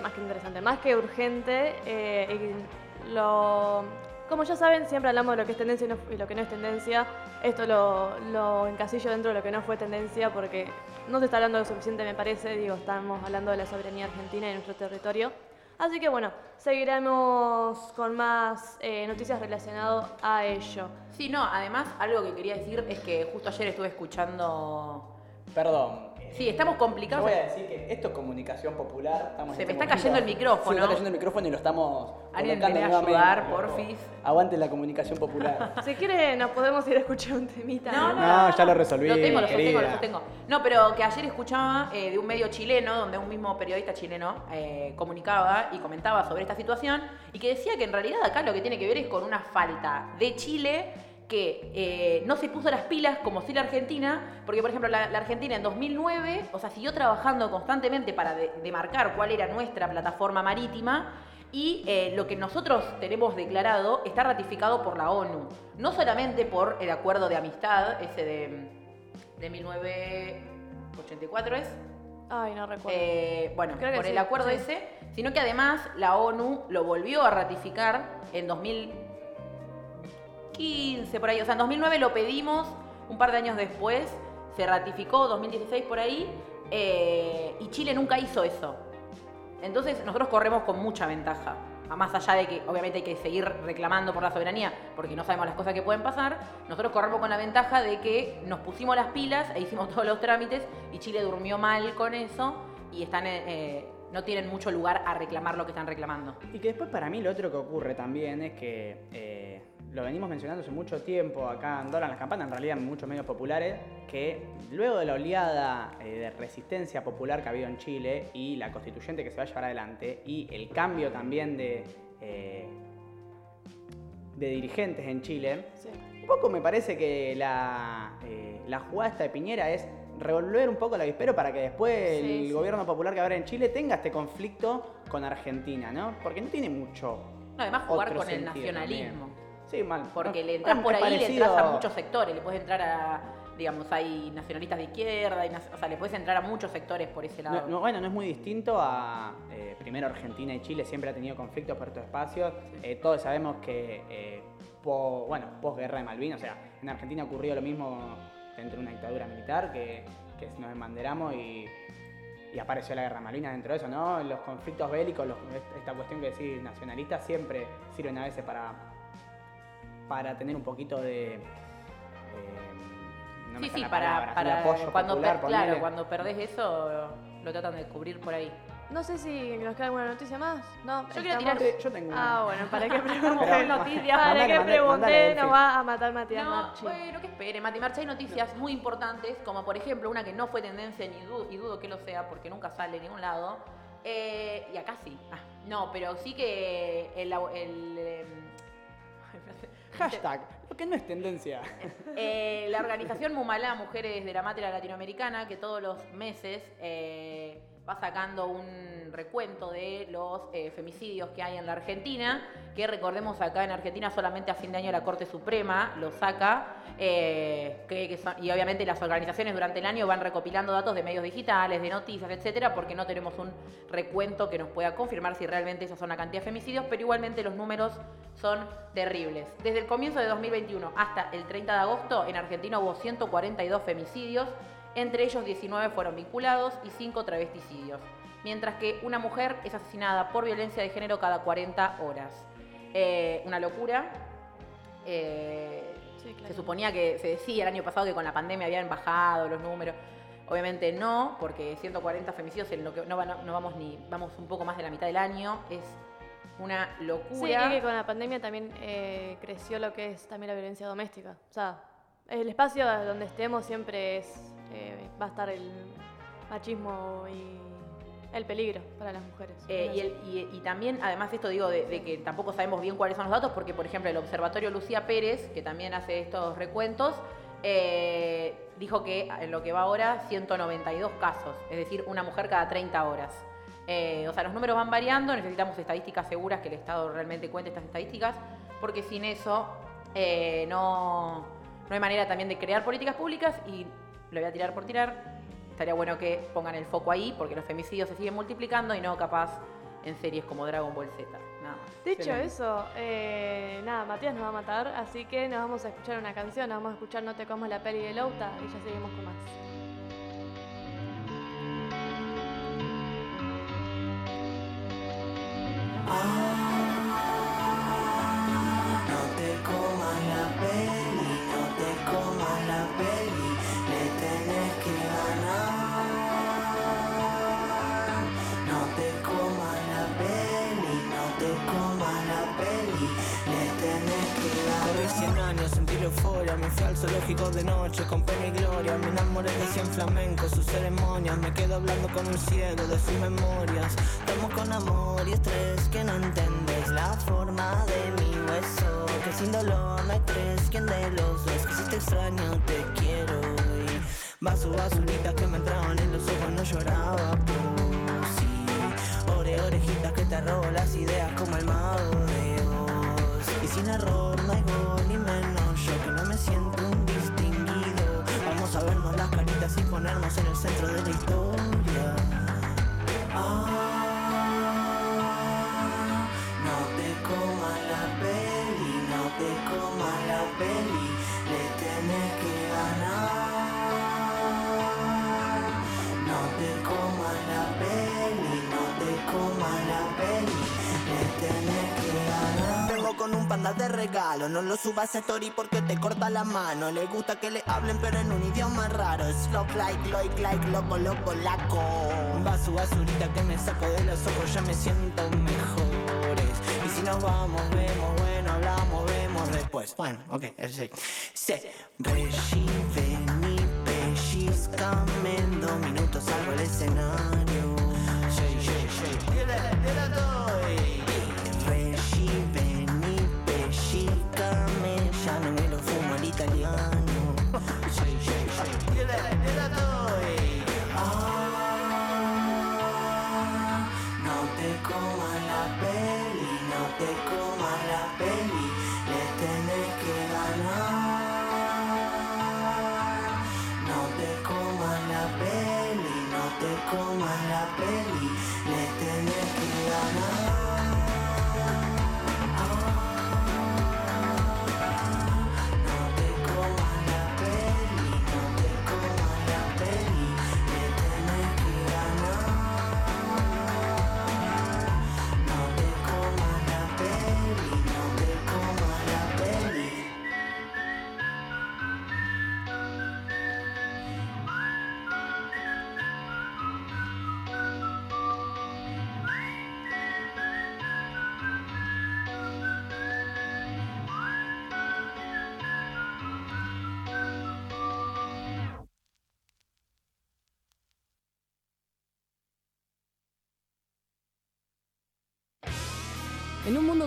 más que interesante, más que urgente, y lo, como ya saben, siempre hablamos de lo que es tendencia y, no- y lo que no es tendencia. Esto lo, lo encasillo dentro de lo que no fue tendencia porque no se está hablando lo suficiente, me parece. Digo, estamos hablando de la soberanía argentina y nuestro territorio. Así que bueno, seguiremos con más eh, noticias relacionadas a ello. Sí, no, además algo que quería decir es que justo ayer estuve escuchando... Perdón. Sí, estamos Yo complicados. voy a decir que esto es comunicación popular. Estamos Se me está cayendo el micrófono. Sí, me está cayendo el micrófono y lo estamos. Alguien colocando viene a nuevamente. ayudar, porfis. Aguante la comunicación popular. Si quiere, nos podemos ir a escuchar un temita. No, No, ya lo resolví. Lo tengo, lo sostengo, lo sostengo. No, pero que ayer escuchaba eh, de un medio chileno, donde un mismo periodista chileno eh, comunicaba y comentaba sobre esta situación y que decía que en realidad acá lo que tiene que ver es con una falta de Chile que eh, no se puso las pilas como si la Argentina, porque por ejemplo la, la Argentina en 2009, o sea, siguió trabajando constantemente para de- demarcar cuál era nuestra plataforma marítima y eh, lo que nosotros tenemos declarado está ratificado por la ONU, no solamente por el acuerdo de amistad, ese de, de 1984 es, Ay, no recuerdo. eh, bueno, Creo que por el sí, acuerdo sí. ese, sino que además la ONU lo volvió a ratificar en 2015, por ahí. O sea, en 2009 lo pedimos, un par de años después se ratificó, 2016 por ahí, eh, y Chile nunca hizo eso. Entonces nosotros corremos con mucha ventaja. Más allá de que obviamente hay que seguir reclamando por la soberanía porque no sabemos las cosas que pueden pasar, nosotros corremos con la ventaja de que nos pusimos las pilas e hicimos todos los trámites y Chile durmió mal con eso y están eh, eh, no tienen mucho lugar a reclamar lo que están reclamando. Y que después para mí lo otro que ocurre también es que lo venimos mencionando hace mucho tiempo acá en Dólar las Campanas, en realidad en muchos medios populares, que luego de la oleada eh, de resistencia popular que ha habido en Chile y la constituyente que se va a llevar adelante y el cambio también de, eh, de dirigentes en Chile, un poco me parece que la, eh, la jugada esta de Piñera es revolver un poco el avispero para que después Sí, el sí. gobierno popular que habrá en Chile tenga este conflicto con Argentina, ¿no? Porque no tiene mucho. No, además jugar otro con el nacionalismo. también. Sí, mal. Porque No, le entras por ahí, le parecido- entras a muchos sectores, le puedes entrar a, digamos, hay nacionalistas de izquierda, hay o sea, le puedes entrar a muchos sectores por ese lado. No, no, bueno, no es muy distinto a. eh, primero, Argentina y Chile siempre ha tenido conflictos por estos espacios. Eh, todos sabemos que, eh, po- bueno, posguerra de Malvinas, o sea, en Argentina ocurrió lo mismo dentro de una dictadura militar que, que nos embanderamos y, y apareció la guerra de Malvinas dentro de eso, ¿no? Los conflictos bélicos, los- esta cuestión que decís nacionalista, siempre sirven a veces para, para tener un poquito de. eh, no sí, sí, la para, palabra, para apoyo cuando, popular, per- claro, cuando perdés eso, lo tratan de cubrir por ahí. no sé si nos queda alguna noticia más. No, Yo quiero tirar- Yo tengo Ah, una. bueno, para pregunte. con noticias. Para pregunte, mandale, nos va a matar Matías No, Marchi. bueno, que espere, Mati Marcha, hay noticias muy importantes, como por ejemplo una que no fue tendencia ni dudo, y dudo que lo sea porque nunca sale en ningún lado. Eh, y acá sí. Ah, no, pero sí que el. el, em, Hashtag, lo que no es tendencia. Eh, la organización Mumalá, Mujeres de la Matria Latinoamericana, que todos los meses eh, va sacando un recuento de los eh, femicidios que hay en la Argentina, que recordemos acá en Argentina solamente a fin de año la Corte Suprema lo saca, y obviamente las organizaciones durante el año van recopilando datos de medios digitales, de noticias, etcétera, porque no tenemos un recuento que nos pueda confirmar si realmente esos son la cantidad de femicidios, pero igualmente los números son terribles. Desde el comienzo de 2021 hasta el 30 de agosto, en Argentina hubo 142 femicidios, entre ellos 19 fueron vinculados y 5 travesticidios, mientras que una mujer es asesinada por violencia de género cada 40 horas. Eh, una locura. Eh, Sí, claro. Se suponía que, se decía el año pasado que con la pandemia habían bajado los números. Obviamente no, porque 140 femicidios en lo que no, no vamos ni, vamos un poco más de la mitad del año, es una Sí, locura. y que con la pandemia también eh, creció lo que es también la violencia doméstica. O sea, el espacio donde estemos siempre es eh, va a estar el machismo y el peligro para las mujeres. Eh, y, el- y- y también, además de esto digo, de, de que tampoco sabemos bien cuáles son los datos, porque por ejemplo el Observatorio Lucía Pérez, que también hace estos recuentos, eh, dijo que en lo que va ahora 192 casos, es decir, una mujer cada 30 horas. Eh, o sea, los números van variando, necesitamos estadísticas seguras que el Estado realmente cuente estas estadísticas, porque sin eso eh, no, no hay manera también de crear políticas públicas y lo voy a tirar por tirar. Estaría bueno que pongan el foco ahí, porque los femicidios se siguen multiplicando y no capaz en series como Dragon Ball Z. Nada más. Dicho Excelente. eso, eh, nada, Matías nos va a matar, así que nos vamos a escuchar una canción, nos vamos a escuchar No te comas la peli de Louta y ya seguimos con más. No zoológico de noche con pena y gloria. Me enamoré de 100 flamencos, sus ceremonias. Me quedo hablando con un ciego de sus memorias. Tomo con amor y estrés que no entendés la forma de mi hueso. Que sin dolor no hay tres, quien de los dos. Que si te extraño te quiero. Y vaso, basuritas que me entraban en los ojos, no lloraba por sí. Ore, orejitas que te robo las ideas como el mago de Oz. Y sin error no hay gol ni menos a vernos las caritas y ponernos en el centro de la historia. Ah, Panda de regalo, no lo subas a story porque te corta la mano. Le gusta que le hablen pero en un idioma raro. Slop like, like, like, loco, loco, laco. Vaso, basurita que me saco de los ojos, ya me siento mejores. Y si nos vamos, vemos, bueno, hablamos, vemos después. Bueno, ok, sí. Se Reggie, vení, pellizcame en dos minutos salgo al escenario. Tanganyika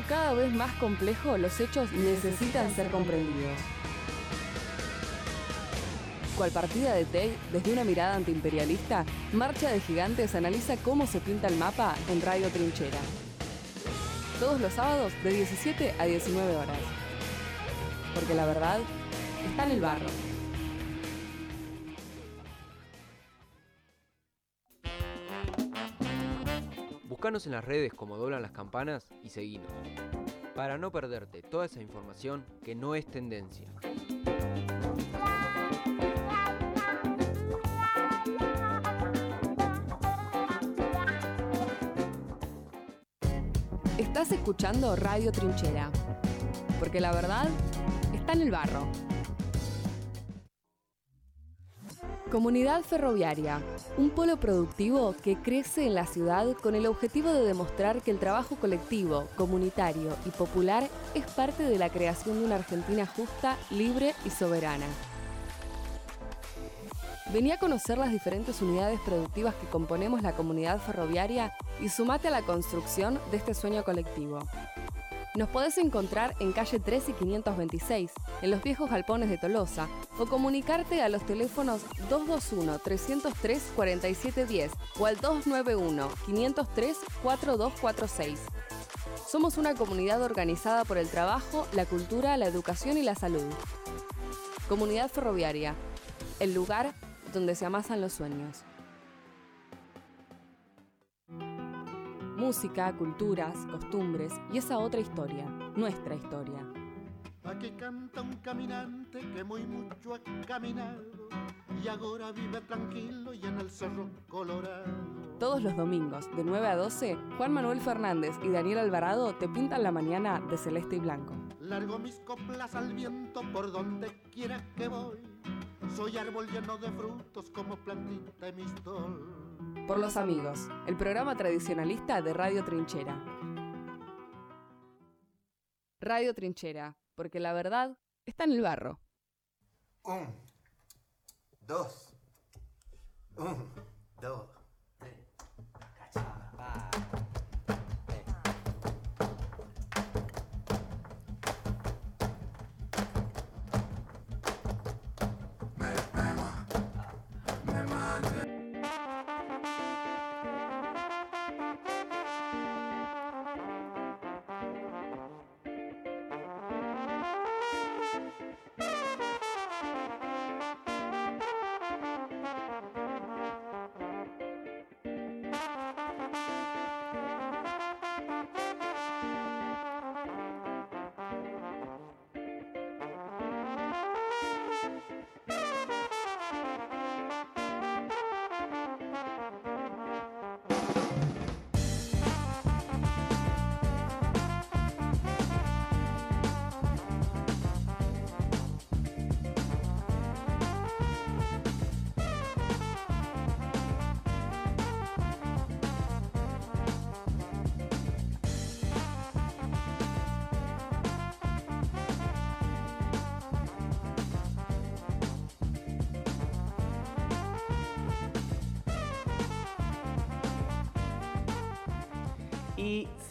cada vez más complejo, los hechos necesitan ser comprendidos. Cual partida de TEI, desde una mirada antiimperialista, Marcha de Gigantes analiza cómo se pinta el mapa en Radio Trinchera. Todos los sábados de 17 a 19 horas. Porque la verdad está en el barro. Buscanos en las redes como doblan las campanas y seguinos. Para no perderte toda esa información que no es tendencia. Estás escuchando Radio Trinchera. Porque la verdad está en el barro. Comunidad Ferroviaria, un polo productivo que crece en la ciudad con el objetivo de demostrar que el trabajo colectivo, comunitario y popular es parte de la creación de una Argentina justa, libre y soberana. Vení a conocer las diferentes unidades productivas que componemos la comunidad ferroviaria y sumate a la construcción de este sueño colectivo. Nos podés encontrar en calle 3 y 526, en los viejos galpones de Tolosa, o comunicarte a los teléfonos 221-303-4710 o al 291-503-4246. Somos una comunidad organizada por el trabajo, la cultura, la educación y la salud. Comunidad Ferroviaria, el lugar donde se amasan los sueños. Música, culturas, costumbres y esa otra historia, nuestra historia. Aquí canta un caminante que muy mucho ha caminado y ahora vive tranquilo y en el cerro colorado. Todos los domingos, de 9 a 12, Juan Manuel Fernández y Daniel Alvarado te pintan la mañana de celeste y blanco. Largo mis coplas al viento por donde quiera que voy. Soy árbol lleno de frutos como plantita en mi stol. Por los amigos, el programa tradicionalista de Radio Trinchera. Radio Trinchera, porque la verdad está en el barro. Un, dos,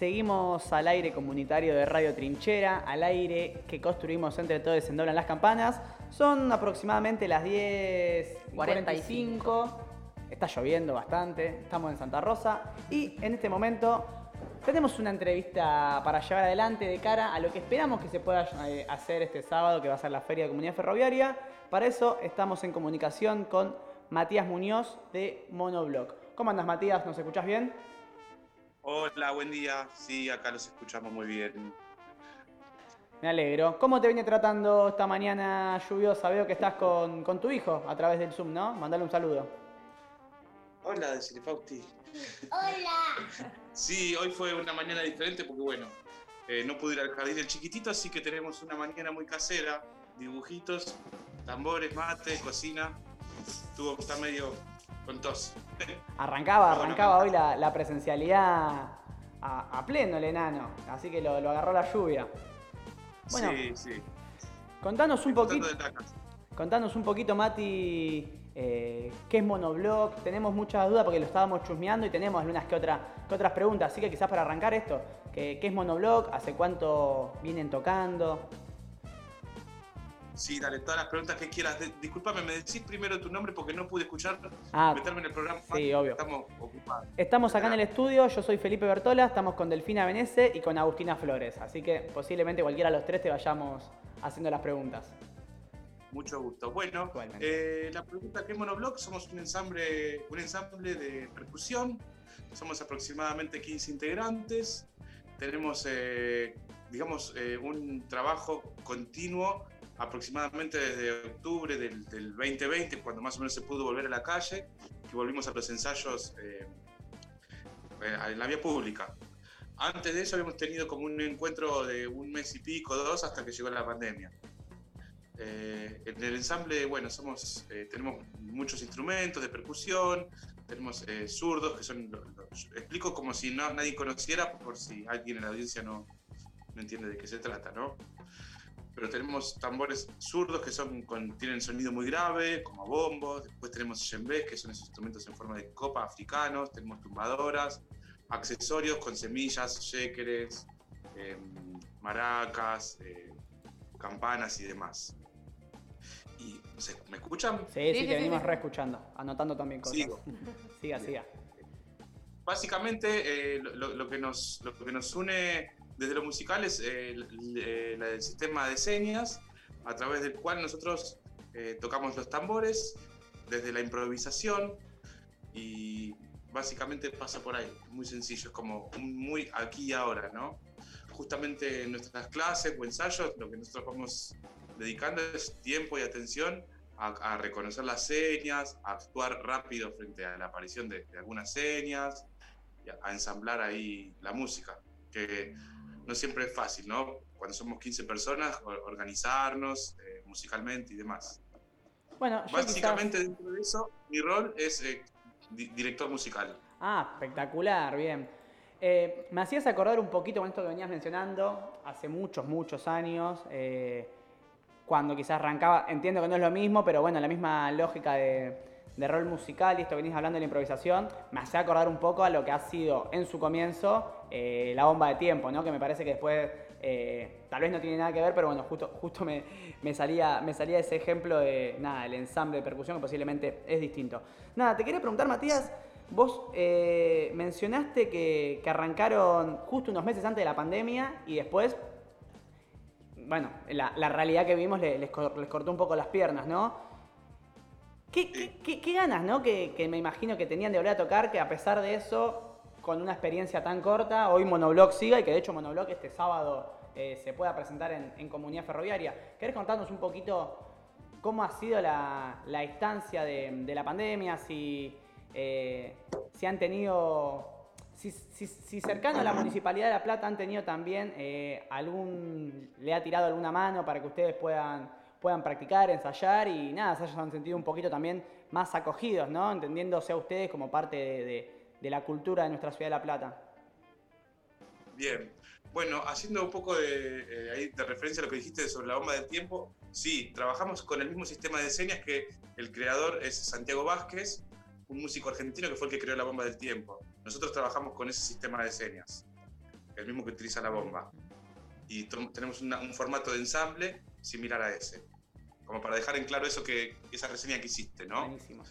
seguimos al aire comunitario de Radio Trinchera, al aire que construimos entre todos en Doblan las Campanas. Son aproximadamente las 10.45. Está lloviendo bastante, estamos en Santa Rosa. Y en este momento tenemos una entrevista para llevar adelante de cara a lo que esperamos que se pueda eh, hacer este sábado, que va a ser la Feria de Comunidad Ferroviaria. Para eso estamos en comunicación con Matías Muñoz de Monoblock. ¿Cómo andas Matías? ¿Nos escuchás bien? Hola, buen día. Sí, acá los escuchamos muy bien. Me alegro. ¿Cómo te viene tratando esta mañana lluviosa? Veo que estás con, con tu hijo a través del Zoom, ¿no? Mandale un saludo. Hola, decirle Fausti. Hola. Sí, hoy fue una mañana diferente porque, bueno, eh, no pude ir al jardín del chiquitito, así que tenemos una mañana muy casera. Dibujitos, tambores, mate, cocina. Tuvo que estar medio con tos. Arrancaba, arrancaba hoy la, la presencialidad a, a pleno el enano, así que lo, lo agarró la lluvia. Bueno, Sí, sí. contanos un poquito, contanos un poquito, Mati, eh, qué es monoblock. Tenemos muchas dudas porque lo estábamos chusmeando y tenemos algunas que, otra- que otras preguntas. Así que quizás para arrancar esto, ¿qué, qué es monoblock? ¿Hace cuánto vienen tocando? Sí, dale, todas las preguntas que quieras. Discúlpame, me decís primero tu nombre porque no pude escuchar, Ah, meterme en el programa. sí, obvio. Estamos ocupados. Estamos acá en el estudio, yo soy Felipe Bertola, estamos con Delfina Venece y con Agustina Flores. Así que posiblemente cualquiera de los tres te vayamos haciendo las preguntas. Mucho gusto. Bueno, eh, la pregunta que es Monoblock, somos un ensamble, un ensamble de percusión, somos aproximadamente 15 integrantes, tenemos, eh, digamos, eh, un trabajo continuo aproximadamente desde octubre del, del 2020, cuando más o menos se pudo volver a la calle, que volvimos a los ensayos eh, eh, en la vía pública. Antes de eso habíamos tenido como un encuentro de un mes y pico, dos, hasta que llegó la pandemia. Eh, en el ensamble, bueno, somos, eh, tenemos muchos instrumentos de percusión, tenemos eh, zurdos, que son, explico como si no, nadie conociera, por si alguien en la audiencia no, no entiende de qué se trata, ¿no? Pero tenemos tambores zurdos que son, con- tienen sonido muy grave, como bombos, después tenemos djembés, que son esos instrumentos en forma de copa africanos, tenemos tumbadoras, accesorios con semillas, shakeres, em, maracas, eh, campanas y demás. Y, no sé, ¿Me escuchan? Sí, sí, te venimos reescuchando, anotando también cosas. Sigo. siga, siga. Básicamente, eh, lo que nos, lo que nos une desde lo musical es eh, el, el- el sistema de señas a través del cual nosotros eh, tocamos los tambores desde la improvisación y básicamente pasa por ahí, muy sencillo, es como muy aquí y ahora, ¿no? Justamente en nuestras clases o ensayos lo que nosotros vamos dedicando es tiempo y atención a, a reconocer las señas, a actuar rápido frente a la aparición de, de algunas señas, a ensamblar ahí la música, que no siempre es fácil, ¿no? Cuando somos 15 personas, or- organizarnos eh, musicalmente y demás. Bueno, yo Básicamente quizás- dentro de eso, mi rol es eh, di- director musical. Ah, espectacular, bien. Eh, me hacías acordar un poquito con esto que venías mencionando, hace muchos, muchos años, eh, cuando quizás arrancaba, entiendo que no es lo mismo, pero bueno, la misma lógica de, de rol musical y esto que venís hablando de la improvisación, me hace acordar un poco a lo que ha sido en su comienzo eh, la bomba de tiempo, ¿no? Que me parece que después, eh, tal vez no tiene nada que ver, pero bueno, justo, justo me, me salía, me salía ese ejemplo de, nada, el ensamble de percusión que posiblemente es distinto. Nada, te quería preguntar, Matías, Vos eh, mencionaste que, que arrancaron justo unos meses antes de la pandemia y después, bueno, la, realidad que vimos le- les, les cortó un poco las piernas, ¿no? ¿Qué, qué- qué- qué ganas, no? Que, que me imagino que tenían de volver a tocar, que a pesar de eso, con una experiencia tan corta, hoy Monoblock siga y que de hecho Monoblock este sábado eh, se pueda presentar en, Comunidad Ferroviaria. ¿Querés contarnos un poquito cómo ha sido la, la instancia de, la pandemia? Si, eh, han tenido, si, cercano a la Municipalidad de La Plata han tenido también eh, algún, le ha tirado alguna mano para que ustedes puedan, puedan practicar, ensayar y nada, se hayan sentido un poquito también más acogidos, ¿no? Entendiéndose a ustedes como parte de- de la cultura de nuestra ciudad de La Plata. Bien. Bueno, haciendo un poco de, eh, ahí de referencia a lo que dijiste sobre la bomba del tiempo, sí, trabajamos con el mismo sistema de señas que el creador es Santiago Vázquez, un músico argentino que fue el que creó la bomba del tiempo. Nosotros trabajamos con ese sistema de señas, el mismo que utiliza la bomba. Y tenemos una- un formato de ensamble similar a ese. Como para dejar en claro eso que esa reseña que hiciste, ¿no? Buenísimo.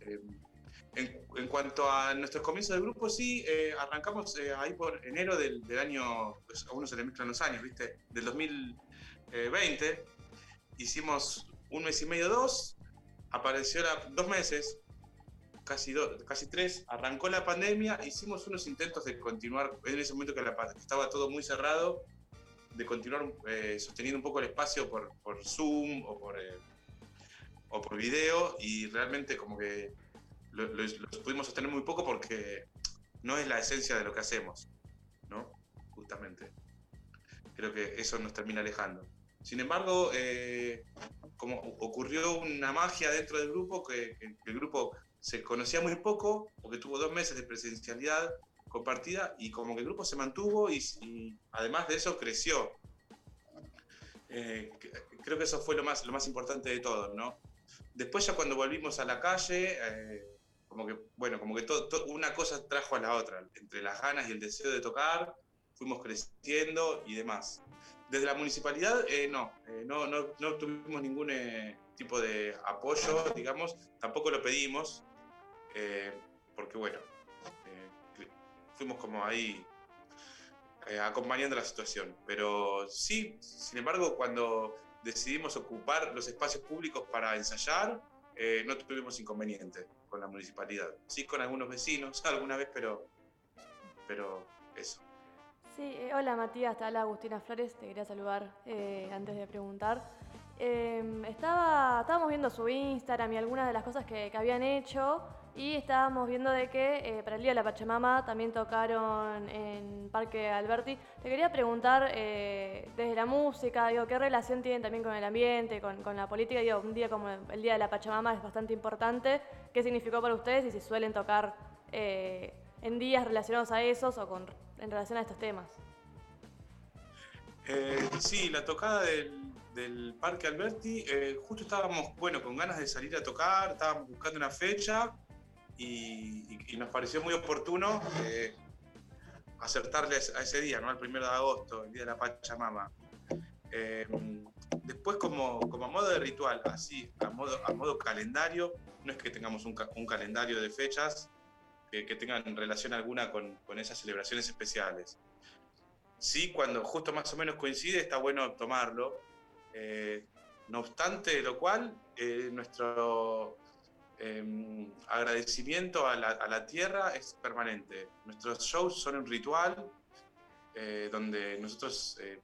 Eh, en, en cuanto a nuestros comienzos de grupo, sí, eh, arrancamos eh, ahí por enero del, del año, pues a uno se le mezclan los años, ¿viste? Del 2020. Hicimos un mes y medio, dos. Apareció la, dos meses, casi, do- casi tres. Arrancó la pandemia. Hicimos unos intentos de continuar, en ese momento que, la que estaba todo muy cerrado, de continuar eh, sosteniendo un poco el espacio por, por Zoom o por, eh, o por video. Y realmente, como que lo, pudimos sostener muy poco porque no es la esencia de lo que hacemos, ¿no? Justamente. Creo que eso nos termina alejando. Sin embargo, eh, como ocurrió una magia dentro del grupo, que, que el grupo se conocía muy poco, porque tuvo dos meses de presencialidad compartida, y como que el grupo se mantuvo y, y además de eso creció. Eh, creo que eso fue lo más, lo más importante de todo, ¿no? Después ya cuando volvimos a la calle, eh, como que, bueno, como que todo, todo- una cosa trajo a la otra, entre las ganas y el deseo de tocar, fuimos creciendo y demás. Desde la municipalidad, eh, no, eh, no, no, no tuvimos ningún eh, tipo de apoyo, digamos, tampoco lo pedimos, eh, porque bueno, eh, fuimos como ahí eh, acompañando la situación. Pero sí, sin embargo, cuando decidimos ocupar los espacios públicos para ensayar, no tuvimos inconveniente con la municipalidad. Sí, con algunos vecinos alguna vez, pero, pero eso. Sí, eh, hola Matías, te habla Agustina Flores, te quería saludar eh, antes de preguntar. Eh, estaba, estábamos viendo su Instagram y algunas de las cosas que, que habían hecho y estábamos viendo de que eh, para el Día de la Pachamama también tocaron en Parque Alberti. Te quería preguntar eh, desde la música, digo, ¿qué relación tienen también con el ambiente, con, con la política? Digo, un día como el Día de la Pachamama es bastante importante. ¿Qué significó para ustedes y si suelen tocar eh, en días relacionados a esos o con, en relación a estos temas? Eh, sí, la tocada del, Parque Alberti, eh, justo estábamos, bueno, con ganas de salir a tocar, estábamos buscando una fecha y, nos pareció muy oportuno eh, acertarle a ese- día, ¿no? Al primero de agosto, el día de la Pachamama. Eh, después, como, como a modo de ritual, así, a modo, a modo calendario, no es que tengamos un, un calendario de fechas que, que tengan relación alguna con, con esas celebraciones especiales. Sí, cuando justo más o menos coincide, está bueno tomarlo. Eh, no obstante lo cual, eh, nuestro eh, agradecimiento a la, a la tierra es permanente. Nuestros shows son un ritual eh, donde nosotros, eh,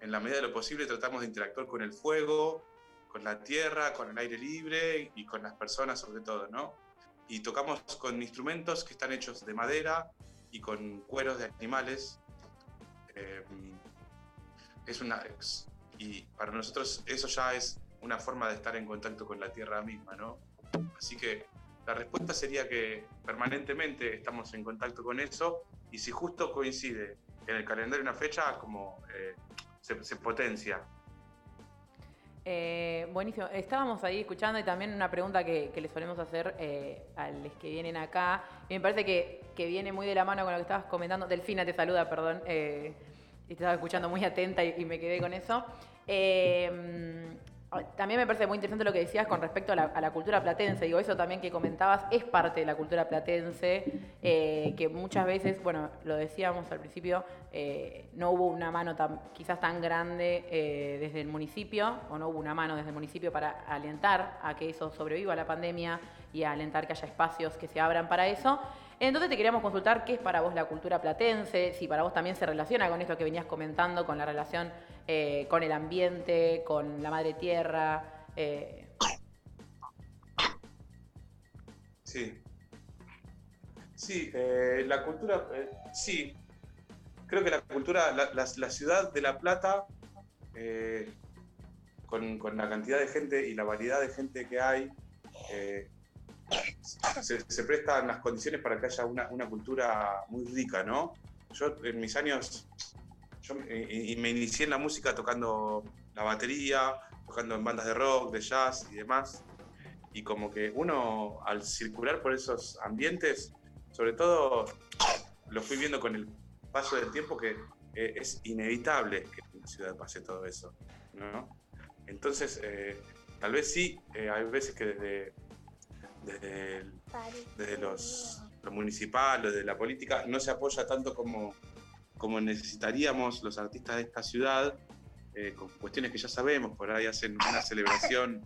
en la medida de lo posible, tratamos de interactuar con el fuego, con la tierra, con el aire libre y con las personas sobre todo, ¿no? Y tocamos con instrumentos que están hechos de madera y con cueros de animales. Eh, es una, es- y para nosotros eso ya es una forma de estar en contacto con la tierra misma, ¿no? Así que la respuesta sería que permanentemente estamos en contacto con eso y si justo coincide en el calendario una fecha, como eh, se, potencia. Eh, buenísimo. Estábamos ahí escuchando y también una pregunta que, que le solemos hacer eh, a los que vienen acá. Y me parece que, que viene muy de la mano con lo que estabas comentando. Delfina te saluda, perdón. eh, y te estaba escuchando muy atenta y me quedé con eso. También me parece muy interesante lo que decías con respecto a la, cultura platense. Digo, eso también que comentabas es parte de la cultura platense, eh, que muchas veces, bueno, lo decíamos al principio, eh, no hubo una mano tan, quizás tan grande eh, desde el municipio, o no hubo una mano desde el municipio para alentar a que eso sobreviva a la pandemia y alentar que haya espacios que se abran para eso. Entonces te queríamos consultar qué es para vos la cultura platense, si para vos también se relaciona con esto que venías comentando, con la relación eh, con el ambiente, con la madre tierra. eh, Sí. Sí, eh, la cultura, sí. Creo que la cultura, la, ciudad de La Plata, con, la cantidad de gente y la variedad de gente que hay, se, se prestan las condiciones para que haya una, una cultura muy rica, ¿no? Yo en mis años, yo me, me inicié en la música tocando la batería, tocando en bandas de rock, de jazz y demás y como que uno al circular por esos ambientes, sobre todo lo fui viendo con el paso del tiempo que eh, es inevitable que en la ciudad pase todo eso, ¿no? Entonces, eh, tal vez sí, eh, hay veces que desde, desde, el- desde los, lo municipal o desde la política no se apoya tanto como, como necesitaríamos los artistas de esta ciudad, eh, con cuestiones que ya sabemos, por ahí hacen una celebración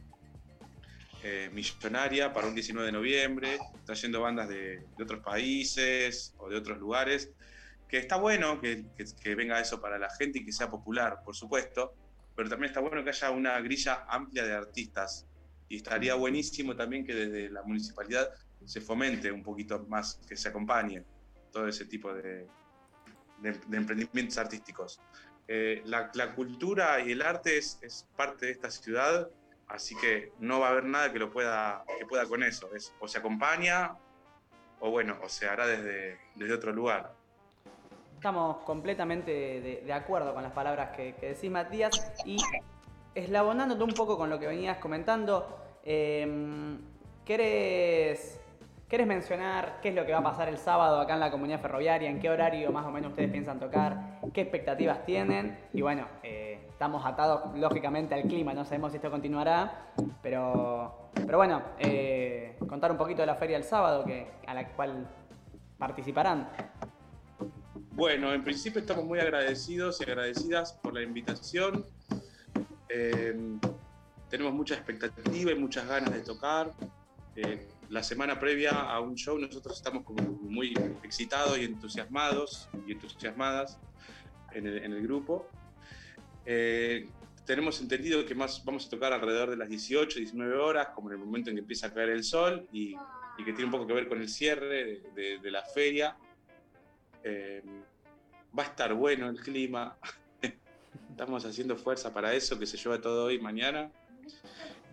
eh, millonaria para un 19 de noviembre, trayendo bandas de, de otros países o de otros lugares, que está bueno que, que- que venga eso para la gente y que sea popular, por supuesto, pero también está bueno que haya una grilla amplia de artistas y estaría buenísimo también que desde la municipalidad se fomente un poquito más, que se acompañe todo ese tipo de, emprendimientos artísticos. Eh, la, cultura y el arte es, parte de esta ciudad, así que no va a haber nada que lo pueda, que pueda con eso. Es, o se acompaña, o bueno, o se hará desde, desde otro lugar. Estamos completamente de, de acuerdo con las palabras que, que decís, Matías, y eslabonándote un poco con lo que venías comentando, Eh, ¿querés, ¿Querés mencionar qué es lo que va a pasar el sábado acá en la comunidad ferroviaria? ¿En qué horario más o menos ustedes piensan tocar? ¿Qué expectativas tienen? Y bueno, eh, estamos atados lógicamente al clima, no sabemos si esto continuará, pero, bueno, eh, contar un poquito de la feria del sábado que, a la cual participarán. Bueno, en principio estamos muy agradecidos y agradecidas por la invitación. Eh, tenemos mucha expectativa y muchas ganas de tocar. Eh, la semana previa a un show nosotros estamos como muy excitados y entusiasmados y entusiasmadas en el, en el grupo. Eh, tenemos entendido que más vamos a tocar alrededor de las 18, 19 horas, como en el momento en que empieza a caer el sol y, y que tiene un poco que ver con el cierre de, de- de la feria. Eh, va a estar bueno el clima. Estamos haciendo fuerza para eso, que se lleva todo hoy y mañana.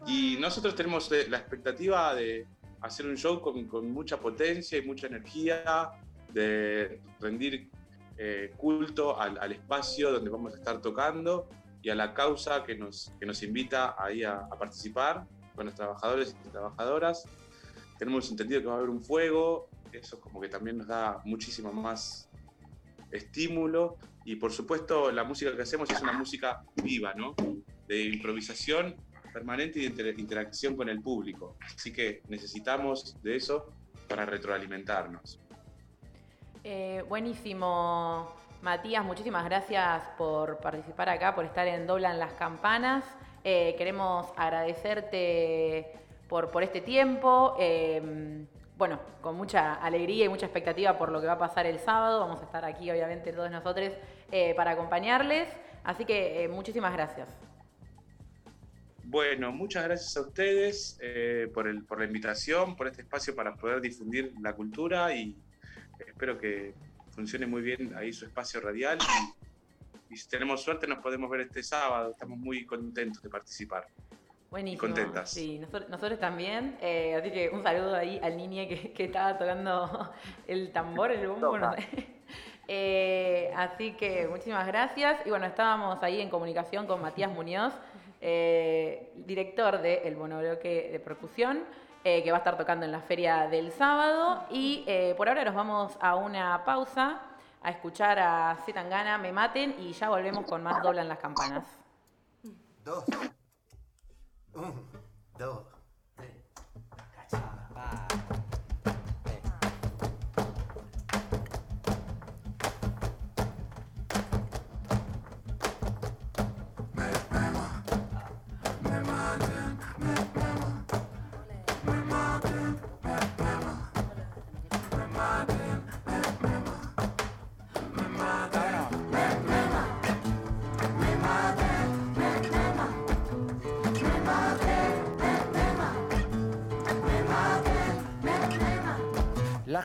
Y nosotros tenemos eh, la expectativa de hacer un show con, con mucha potencia y mucha energía, de rendir eh, culto al, al espacio donde vamos a estar tocando y a la causa que nos, que nos invita ahí a, a participar con los trabajadores y trabajadoras. Tenemos entendido que va a haber un fuego, eso como que también nos da muchísimo más estímulo y por supuesto la música que hacemos es una música viva, ¿no? De improvisación permanente y de inter- interacción con el público. Así que necesitamos de eso para retroalimentarnos. Eh, buenísimo, Matías, muchísimas gracias por participar acá, por estar en Doblan las Campanas. Eh, queremos agradecerte por, este tiempo. eh, bueno, con mucha alegría y mucha expectativa por lo que va a pasar el sábado. Vamos a estar aquí, obviamente, todos nosotros para acompañarles. Así que muchísimas gracias. Bueno, muchas gracias a ustedes eh, por, el, por la invitación, por este espacio para poder difundir la cultura y espero que funcione muy bien ahí su espacio radial y, y si tenemos suerte nos podemos ver este sábado. Estamos muy contentos de participar. Buenísimo. Contentas. Sí, nosotros, nosotros también. Eh, así que un saludo ahí al niño que, que estaba tocando el tambor, el bombo, no sé. Eh, así que muchísimas gracias. Y bueno, estábamos ahí en comunicación con Matías Muñoz, eh, director del monobloque de percusión, eh, que va a estar tocando en la feria del sábado. Y eh, por ahora nos vamos a una pausa a escuchar a Zetangana, Me Maten, y ya volvemos con más Doblan las Campanas. Dos. Un, dos,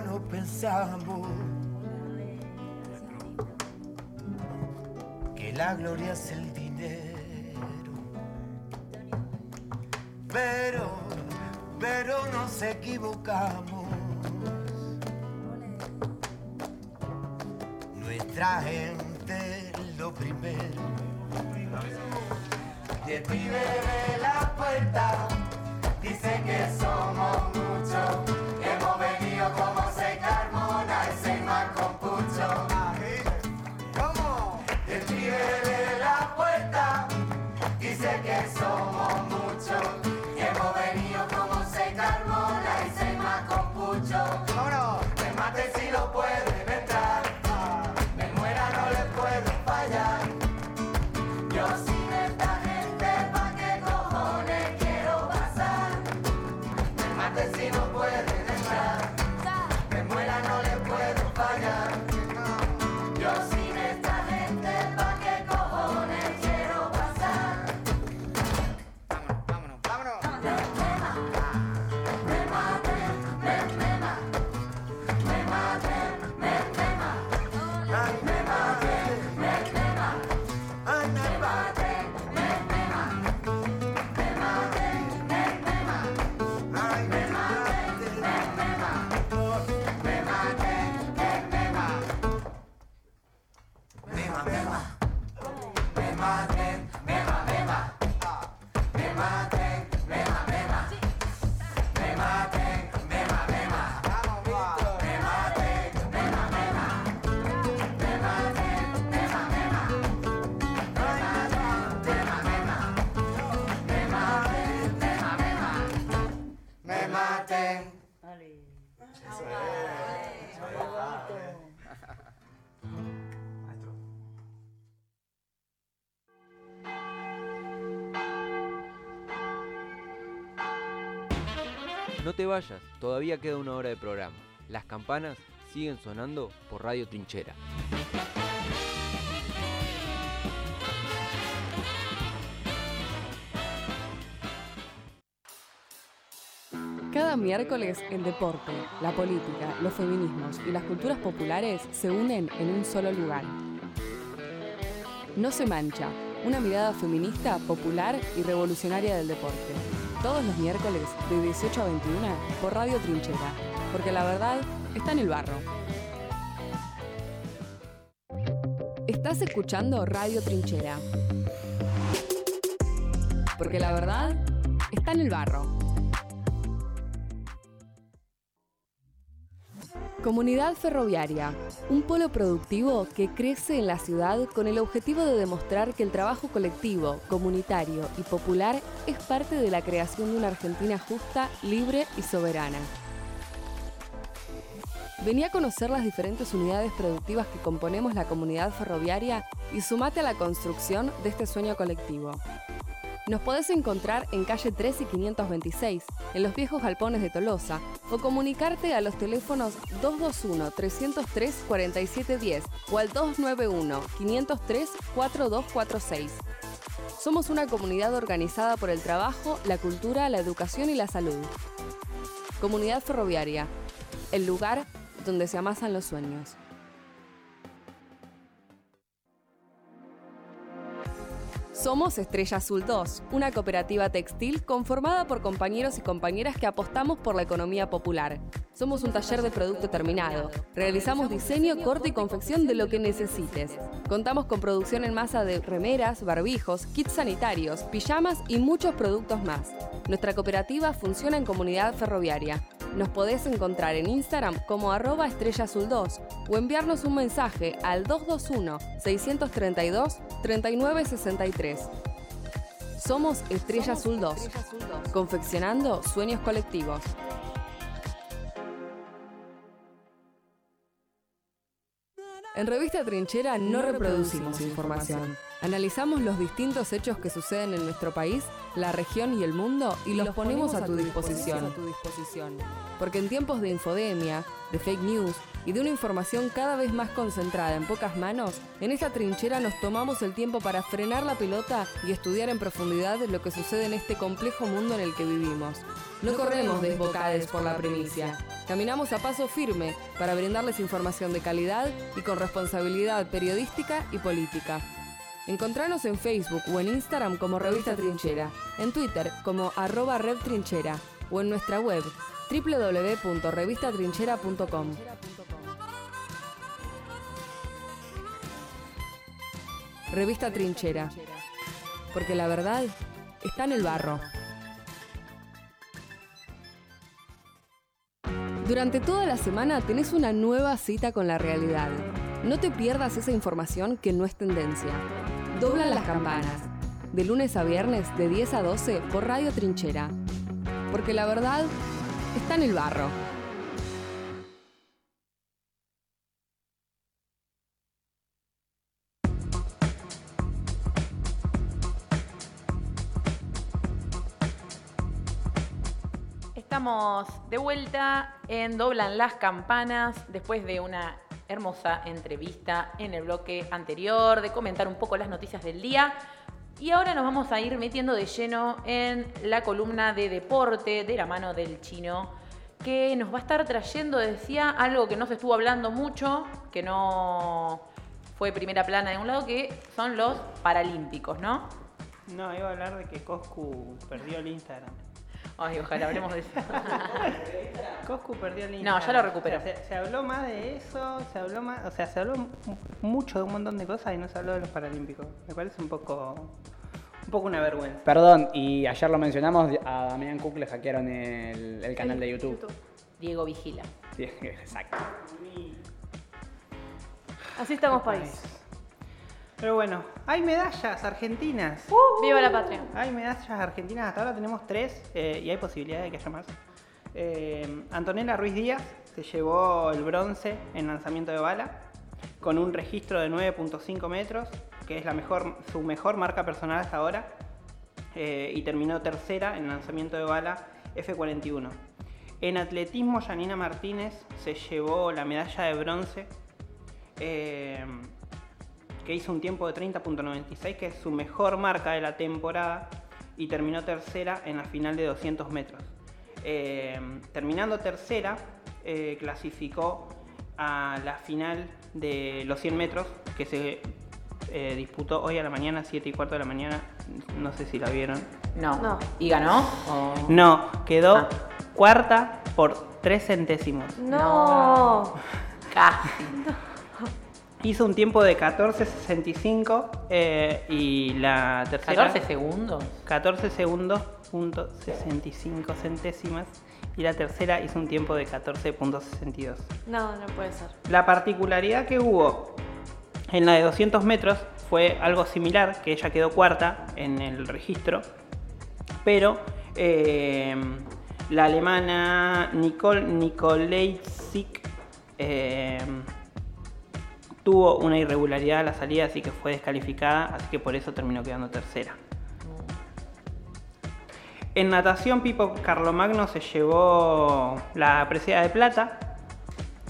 No pensamos que la gloria es el dinero. Pero, pero nos equivocamos. Nuestra gente lo primero. Y el pibe de la puerta dice que somos muchos. Hemos venido como vayas, todavía queda una hora de programa. Las campanas siguen sonando por Radio Trinchera. Cada miércoles el deporte, la política, los feminismos y las culturas populares se unen en un solo lugar. No se mancha, una mirada feminista, popular y revolucionaria del deporte. Todos los miércoles de 18 a 21 por Radio Trinchera, porque la verdad está en el barro. Estás escuchando Radio Trinchera. Porque la verdad está en el barro. Comunidad Ferroviaria, un polo productivo que crece en la ciudad con el objetivo de demostrar que el trabajo colectivo, comunitario y popular es parte de la creación de una Argentina justa, libre y soberana. Vení a conocer las diferentes unidades productivas que componemos la comunidad ferroviaria y sumate a la construcción de este sueño colectivo. Nos podés encontrar en calle 3 y 526, en los viejos galpones de Tolosa, o comunicarte a los teléfonos 221-303-4710 o al 291-503-4246. Somos una comunidad organizada por el trabajo, la cultura, la educación y la salud. Comunidad Ferroviaria, el lugar donde se amasan los sueños. Somos Estrella Azul 2, una cooperativa textil conformada por compañeros y compañeras que apostamos por la economía popular. Somos un taller de producto terminado. Realizamos diseño, corte y confección de lo que necesites. Contamos con producción en masa de remeras, barbijos, kits sanitarios, pijamas y muchos productos más. Nuestra cooperativa funciona en comunidad ferroviaria. Nos podés encontrar en Instagram como arroba estrella azul 2 o enviarnos un mensaje al 221-632-3963. Somos Estrella Azul 2, confeccionando sueños colectivos. En Revista Trinchera no reproducimos información. Analizamos los distintos hechos que suceden en nuestro país, la región y el mundo y los ponemos a tu disposición. Porque en tiempos de infodemia, de fake news y de una información cada vez más concentrada en pocas manos, en esta trinchera nos tomamos el tiempo para frenar la pelota y estudiar en profundidad lo que sucede en este complejo mundo en el que vivimos. No corremos desbocades por la primicia. Caminamos a paso firme para brindarles información de calidad y con responsabilidad periodística y política. Encontranos en Facebook o en Instagram como Revista Trinchera, en Twitter como arroba Rev Trinchera o en nuestra web www.revistatrinchera.com. Revista Trinchera. porque la verdad está en el barro. Durante toda la semana tenés una nueva cita con la realidad. No te pierdas esa información que no es tendencia. Doblan las campanas. De lunes a viernes de 10 a 12 por Radio Trinchera. Porque la verdad está en el barro. Estamos de vuelta en Doblan las Campanas después de una hermosa entrevista en el bloque anterior, de comentar un poco las noticias del día. Y ahora nos vamos a ir metiendo de lleno en la columna de deporte de la mano del chino, que nos va a estar trayendo, decía, algo que no se estuvo hablando mucho, que no fue primera plana de un lado, que son los Paralímpicos, ¿no? No, iba a hablar de que Coscu perdió el Instagram. Ay, ojalá hablemos de eso. Coscu perdió el No, Instagram. ya lo recuperó. O sea, se, se habló más de eso, se habló más, o sea, se habló mucho de un montón de cosas y no se habló de los Paralímpicos. Me parece un poco, un poco una vergüenza. Perdón, y ayer lo mencionamos, a Damián Cook le hackearon el, el canal de YouTube. Diego Vigila. Sí, exacto. Así estamos país. Pero bueno, hay medallas argentinas. ¡Viva la patria! Hay medallas argentinas, hasta ahora tenemos tres eh, y hay posibilidad de que haya más. Eh, Antonella Ruiz Díaz se llevó el bronce en lanzamiento de bala con un registro de 9.5 metros, que es la mejor, su mejor marca personal hasta ahora, eh, y terminó tercera en lanzamiento de bala F41. En atletismo, Janina Martínez se llevó la medalla de bronce. eh, que hizo un tiempo de 30.96, que es su mejor marca de la temporada, y terminó tercera en la final de 200 metros. Eh, terminando tercera, eh, clasificó a la final de los 100 metros, que se eh, disputó hoy a la mañana, 7 y cuarto de la mañana, no sé si la vieron. No. No. ¿Y ganó? O- No, quedó cuarta por 3 centésimos. No. Casi. Hizo un tiempo de 14.65 eh, y la tercera... 14 segundos. 14 segundos, punto 65 centésimas. Y la tercera hizo un tiempo de 14.62. No, no puede ser. La particularidad que hubo en la de 200 metros fue algo similar, que ella quedó cuarta en el registro, pero eh, la alemana Nicole Nikolajczyk eh, tuvo una irregularidad a la salida, así que fue descalificada, así que por eso terminó quedando tercera. En natación, Pipo Carlomagno se llevó la presea de plata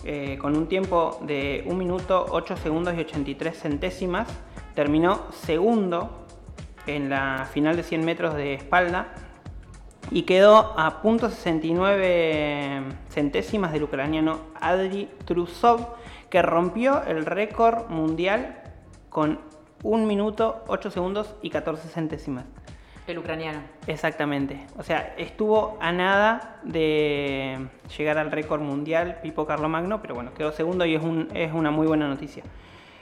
eh, con un tiempo de 1 minuto 8 segundos y 83 centésimas. Terminó segundo en la final de 100 metros de espalda y quedó a punto 69 centésimas del ucraniano Adri Trusov, que rompió el récord mundial con 1 minuto 8 segundos y 14 centésimas. El ucraniano. Exactamente. O sea, estuvo a nada de llegar al récord mundial Pipo Carlomagno, pero bueno, quedó segundo y es, un- es una muy buena noticia.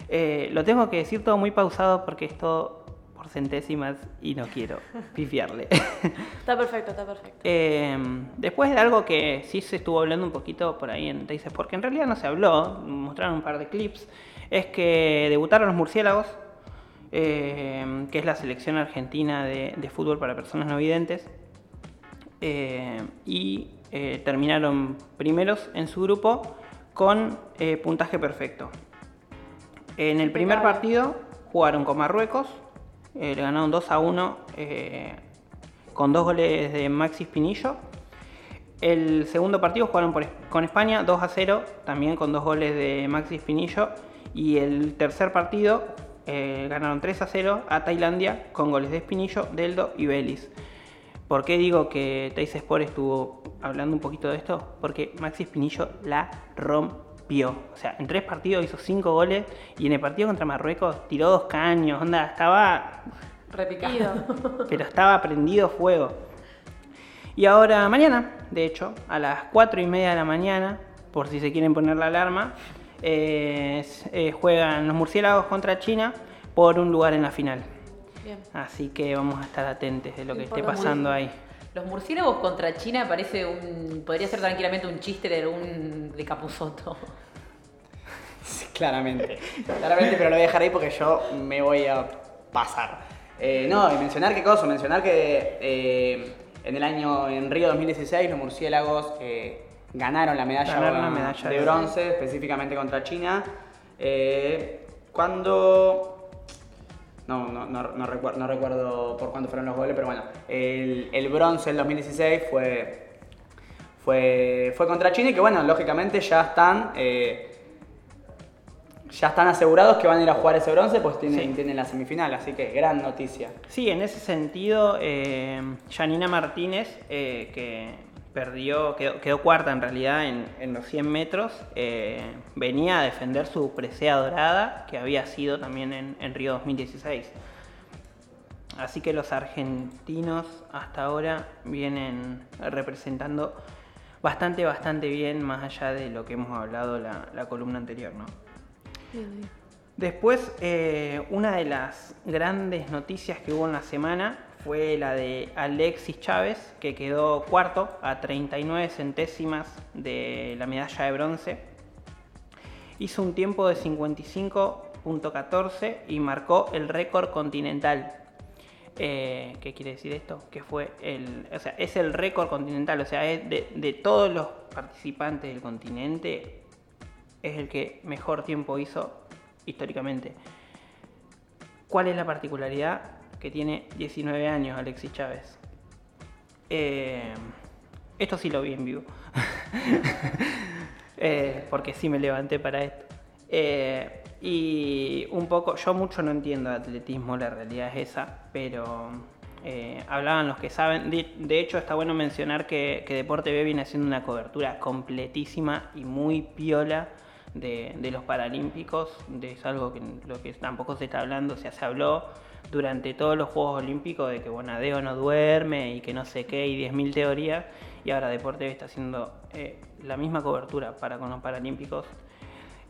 Eh, lo tengo que decir todo muy pausado porque es todo por centésimas y no quiero pifiarle. Está perfecto, está perfecto. Eh, después de algo que sí se estuvo hablando un poquito por ahí en Teis porque en realidad no se habló, mostraron un par de clips, es que debutaron los murciélagos, eh, que es la selección argentina de, de fútbol para personas no videntes, eh, y eh, terminaron primeros en su grupo con eh, puntaje perfecto. En el primer partido jugaron con Marruecos, eh, le ganaron 2 a 1 eh, con dos goles de Maxi Pinillo. El segundo partido jugaron por con España 2 a 0, también con dos goles de Maxi Pinillo. Y el tercer partido eh, ganaron 3 a 0 a Tailandia con goles de Espinillo, Deldo y Vélez. ¿Por qué digo que Teis Sport estuvo hablando un poquito de esto? Porque Maxi Espinillo la rompió. O sea, en tres partidos hizo cinco goles y en el partido contra Marruecos tiró dos caños. Onda, estaba. Repicado. Pero estaba prendido fuego. Y ahora, mañana, de hecho, a las 4 y media de la mañana, por si se quieren poner la alarma, eh, eh, juegan los murciélagos contra China por un lugar en la final. Bien. Así que vamos a estar atentos de lo que esté pasando ahí. Los murciélagos contra China parece un. podría ser tranquilamente un chiste de un de Capuzoto. Claramente. Claramente, pero lo voy a dejar ahí porque yo me voy a pasar. Eh, no, y mencionar qué cosa, mencionar que eh, en el año, en Río 2016, los murciélagos eh, ganaron la medalla, Ganaron la medalla de de bronce, específicamente contra China. Eh, cuando. No, no, no, no recuer- no recuerdo por cuánto fueron los goles, pero bueno, el, el bronce del 2016 fue, fue, fue contra China y que bueno, lógicamente ya están, eh, ya están asegurados que van a ir a jugar ese bronce, pues tienen, tienen la semifinal, así que gran noticia. Sí, en ese sentido, eh, Janina Martínez, eh, que perdió, quedó, quedó cuarta en realidad en, en los 100 metros, eh, venía a defender su presea dorada, que había sido también en, en Río 2016. Así que los argentinos hasta ahora vienen representando bastante, bastante bien, más allá de lo que hemos hablado la, la columna anterior, ¿no? Después, eh, una de las grandes noticias que hubo en la semana fue la de Alexis Chávez, que quedó cuarto a 39 centésimas de la medalla de bronce. Hizo un tiempo de 55.14 y marcó el récord continental. Eh, ¿Qué quiere decir esto? Que fue el. O sea, es el récord continental, o sea, de, de todos los participantes del continente, es el que mejor tiempo hizo históricamente. ¿Cuál es la particularidad? Que tiene 19 años Alexis Chávez. Eh, esto sí lo vi en vivo. Eh, porque sí me levanté para esto. Eh, y un poco, yo mucho no entiendo de atletismo, la realidad es esa, pero hablaban los que saben. De, hecho, está bueno mencionar que, Deporte B viene haciendo una cobertura completísima y muy piola de, de los Paralímpicos. De, es algo que lo que tampoco se está hablando, o sea, se habló durante todos los Juegos Olímpicos de que Bonadeo no duerme y que no sé qué y 10.000 teorías. Y ahora Deporte está haciendo eh, la misma cobertura para con los Paralímpicos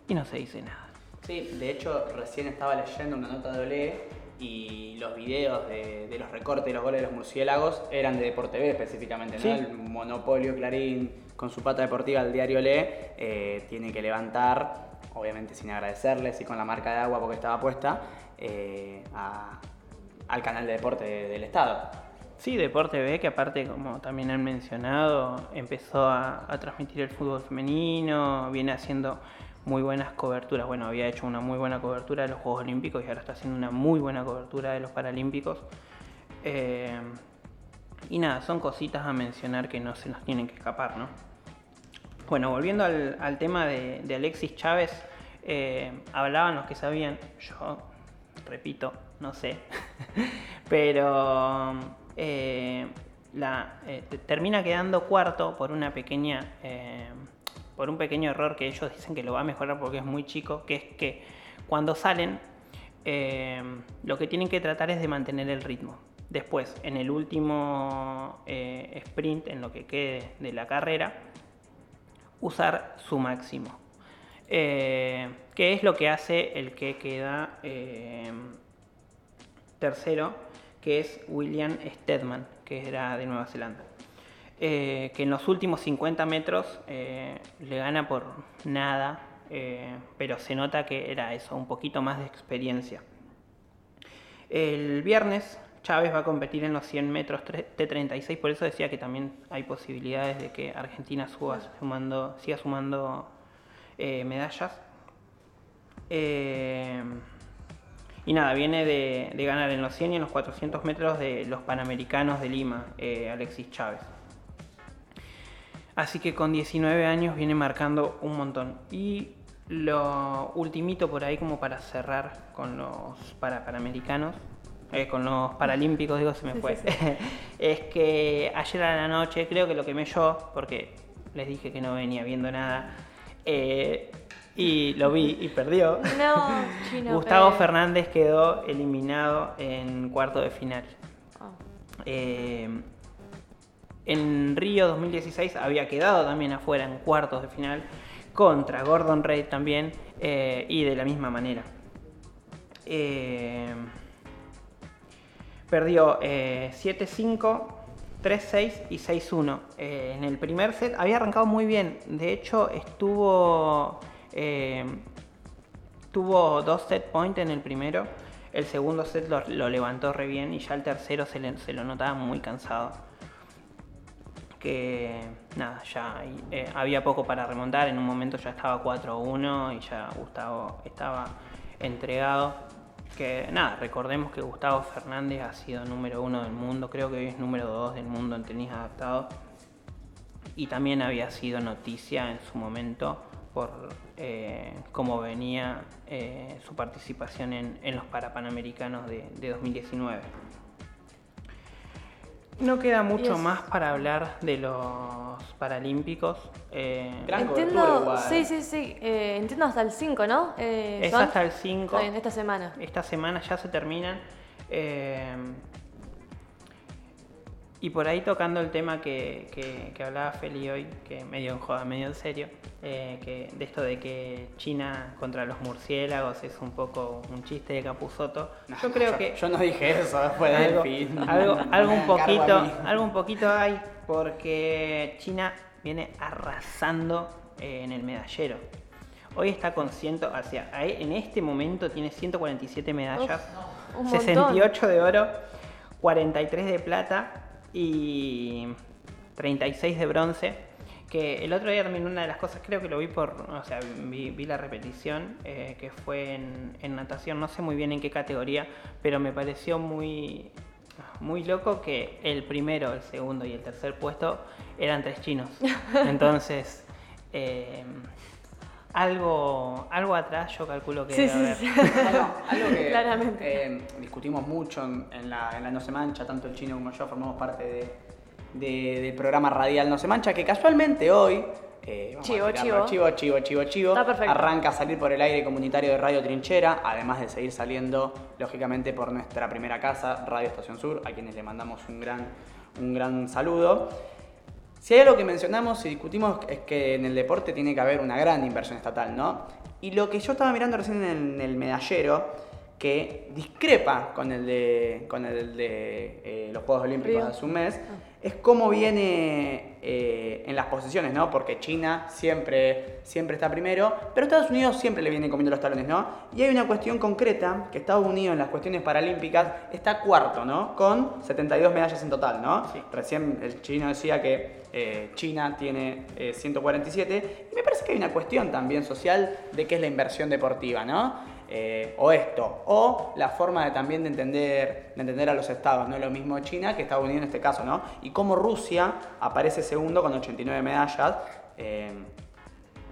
y no se dice nada. Sí, de hecho, recién estaba leyendo una nota de Olé y los videos de, de los recortes de los goles de los murciélagos eran de Deporte B específicamente, ¿no? Sí. El monopolio Clarín con su pata deportiva, el diario Olé, eh, tiene que levantar, obviamente sin agradecerles y con la marca de agua porque estaba puesta, eh, al canal de deporte de- del Estado. Sí, Deporte B, que aparte, como también han mencionado, empezó a, transmitir el fútbol femenino, viene haciendo muy buenas coberturas. Bueno, había hecho una muy buena cobertura de los Juegos Olímpicos y ahora está haciendo una muy buena cobertura de los Paralímpicos. Eh, y nada, son cositas a mencionar que no se nos tienen que escapar, ¿no? Bueno, volviendo al, tema de, de Alexis Chávez, eh, hablaban los que sabían, yo repito, no sé, pero eh, la, eh, te- termina quedando cuarto por una pequeña, eh, por un pequeño error que ellos dicen que lo va a mejorar porque es muy chico, que es que cuando salen lo que tienen que tratar es de mantener el ritmo. Después, en el último sprint, en lo que quede de la carrera, usar su máximo. Eh, que es lo que hace el que queda eh, tercero, que es William Stedman, que era de Nueva Zelanda. Eh, que en los últimos 50 metros eh, le gana por nada, pero se nota que era eso, un poquito más de experiencia. El viernes Chávez va a competir en los 100 metros tre- T36, por eso decía que también hay posibilidades de que Argentina sumando, siga sumando eh, medallas. Eh, y nada, viene de, de ganar en los 100 y en los 400 metros de los Panamericanos de Lima, eh, Alexis Chávez. Así que con 19 años viene marcando un montón. Y lo ultimito por ahí como para cerrar con los para panamericanos, eh, con los paralímpicos, digo, se me Sí, fue. sí, sí. es que ayer a la noche, creo que lo quemé yo, porque les dije que no venía viendo nada, eh, y lo vi y perdió. No, chino. Gustavo Fernández quedó eliminado en cuarto de final. Ah. Eh, en Río 2016 había quedado también afuera en cuartos de final contra Gordon Reid también eh, y de la misma manera. Eh, Perdió eh, 7-5, 3-6 y 6-1. Eh, en el primer set había arrancado muy bien. De hecho, estuvo. eh, tuvo dos set point en el primero. El segundo set lo, levantó re bien y ya el tercero se lo notaba muy cansado. Que nada, ya eh, había poco para remontar. En un momento ya estaba 4-1 y ya Gustavo estaba entregado. Que nada, recordemos que Gustavo Fernández ha sido número uno del mundo, creo que hoy es número dos del mundo en tenis adaptado. Y también había sido noticia en su momento por eh, cómo venía eh, su participación en, en los Parapanamericanos de, de 2019. No queda mucho más para hablar de los Paralímpicos. eh, Entiendo, sí, sí, sí, eh, entiendo hasta el 5, ¿no? Eh, Es son- hasta el 5. Está bien, esta semana. Esta semana ya se terminan. Y por ahí tocando el tema que, que- que hablaba Feli hoy, que medio en joda, medio en serio, eh, que de esto de que China contra los murciélagos es un poco un chiste de Capuzoto. Yo creo yo- que. yo no dije eso, después de algo, Delphi. algo, algo un poquito, algo un poquito hay, porque China viene arrasando eh, en el medallero. Hoy está con ciento, hacia, ahí- en este momento tiene 147 medallas, Uf, montón. 68 de oro, 43 de plata y 36 de bronce. Que el otro día también una de las cosas, creo que lo vi por, o sea, vi, vi la repetición, eh, que fue en, en natación, no sé muy bien en qué categoría, pero me pareció muy, muy loco que el primero, el segundo y el tercer puesto eran tres chinos. Entonces, eh, algo, algo atrás yo calculo que Sí, debe sí, haber. sí. Algo, algo que Claramente. eh, discutimos mucho en, en la, en la No Se Mancha, tanto el chino como yo formamos parte de, de- del programa radial No Se Mancha, que casualmente hoy, eh, vamos a Chivo, chivo. chivo, chivo, chivo, chivo, Está perfecto. arranca a salir por el aire comunitario de Radio Trinchera, además de seguir saliendo, lógicamente, por nuestra primera casa, Radio Estación Sur, a quienes le mandamos un gran, un gran saludo. Si hay algo que mencionamos y discutimos es que en el deporte tiene que haber una gran inversión estatal, ¿no? Y lo que yo estaba mirando recién en el medallero, que discrepa con el de, con el de eh, los Juegos Olímpicos de hace un mes, es cómo viene eh, en las posiciones, ¿no? Porque China siempre, siempre está primero, pero Estados Unidos siempre le viene comiendo los talones, ¿no? Y hay una cuestión concreta, que Estados Unidos en las cuestiones paralímpicas está cuarto, ¿no? Con 72 medallas en total, ¿no? Recién el chino decía que eh, China tiene eh, 147, y me parece que hay una cuestión también social de qué es la inversión deportiva, ¿no? Eh, o esto, o la forma de también de entender, de entender a los estados, no es lo mismo China que Estados Unidos en este caso, ¿no? Y cómo Rusia aparece segundo con 89 medallas. eh,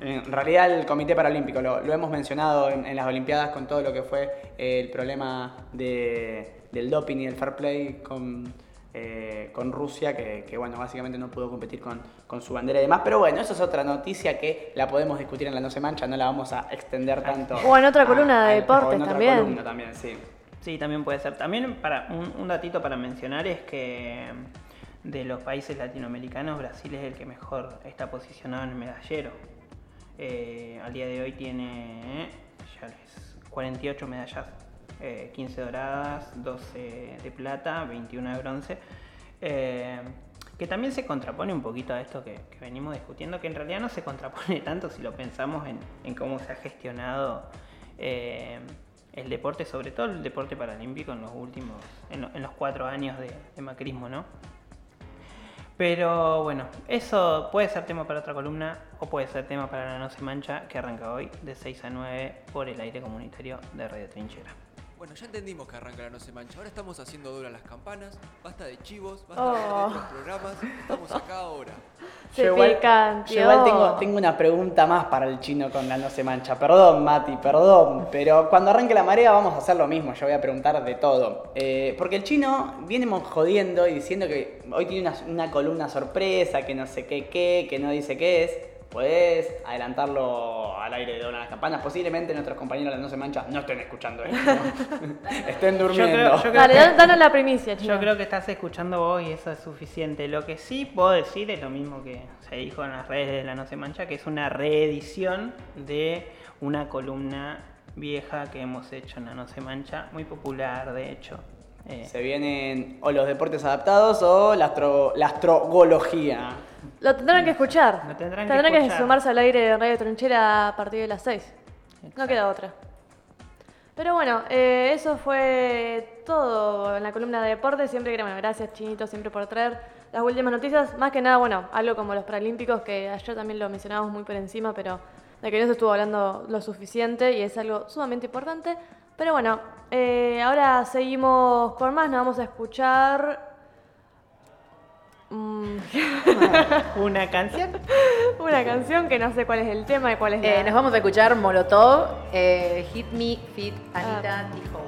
en realidad el Comité Paralímpico lo, hemos mencionado en, las Olimpiadas con todo lo que fue el problema de- del doping y el fair play con, eh, con Rusia, que, que, bueno, básicamente no pudo competir con, con su bandera y demás. Pero bueno, eso es otra noticia que la podemos discutir en la No Se Mancha, no la vamos a extender tanto. O en otra columna de a- deportes o en otra también. columna también, sí. Sí, también puede ser. También para un, un datito para mencionar es que de los países latinoamericanos Brasil es el que mejor está posicionado en el medallero. Eh, al día de hoy tiene eh, ya les 48 medallas, eh, 15 doradas, 12 de plata, 21 de bronce. Eh, que también se contrapone un poquito a esto que, venimos discutiendo, que en realidad no se contrapone tanto si lo pensamos en, cómo se ha gestionado eh, el deporte, sobre todo el deporte paralímpico en los últimos, en, lo- en los cuatro años de, de macrismo, ¿no? Pero bueno, eso puede ser tema para otra columna o puede ser tema para la No Se Mancha que arranca hoy de 6 a 9 por el aire comunitario de Radio Trinchera. Bueno, ya entendimos que arranca la No Se Mancha. Ahora estamos haciendo duro a las campanas. Basta de chivos, basta Oh. de otros programas. Estamos acá ahora. Se Yo igual, yo igual tengo, tengo una pregunta más para el chino con la no se mancha. Perdón, Mati, perdón. Pero cuando arranque la marea vamos a hacer lo mismo. Yo voy a preguntar de todo. Eh, porque el chino viene jodiendo y diciendo que hoy tiene una, una columna sorpresa, que no sé qué, qué, que no dice qué es. Puedes adelantarlo al aire de Doblan las campanas. Posiblemente nuestros compañeros de la no se mancha no estén escuchando esto. ¿no? estén durmiendo. creo- yo creo Dale, que- danos la primicia, chino. Yo creo que estás escuchando vos y eso es suficiente. Lo que sí puedo decir es lo mismo que se dijo en las redes de la No Se Mancha, que es una reedición de una columna vieja que hemos hecho en la No Se Mancha, muy popular de hecho, Eh, Se vienen o los deportes adaptados o la, astro- la astrología. Lo tendrán que escuchar. Lo tendrán que tendrán que, escuchar. sumarse al aire de Radio Trinchera a partir de las 6. No queda otra. Pero bueno, eh, eso fue todo en la columna de deportes. Siempre que, bueno, gracias Chinito siempre por traer las últimas noticias. Más que nada, bueno, algo como los Paralímpicos, que ayer también lo mencionábamos muy por encima, pero de que no se estuvo hablando lo suficiente y es algo sumamente importante. Pero bueno, eh, ahora seguimos con más, nos vamos a escuchar... mm, ¿Una canción? Una canción que no sé cuál es el tema y cuál es Eh, la... nos vamos a escuchar Molotov, eh, Hit Me, Fit Anita Tijoux.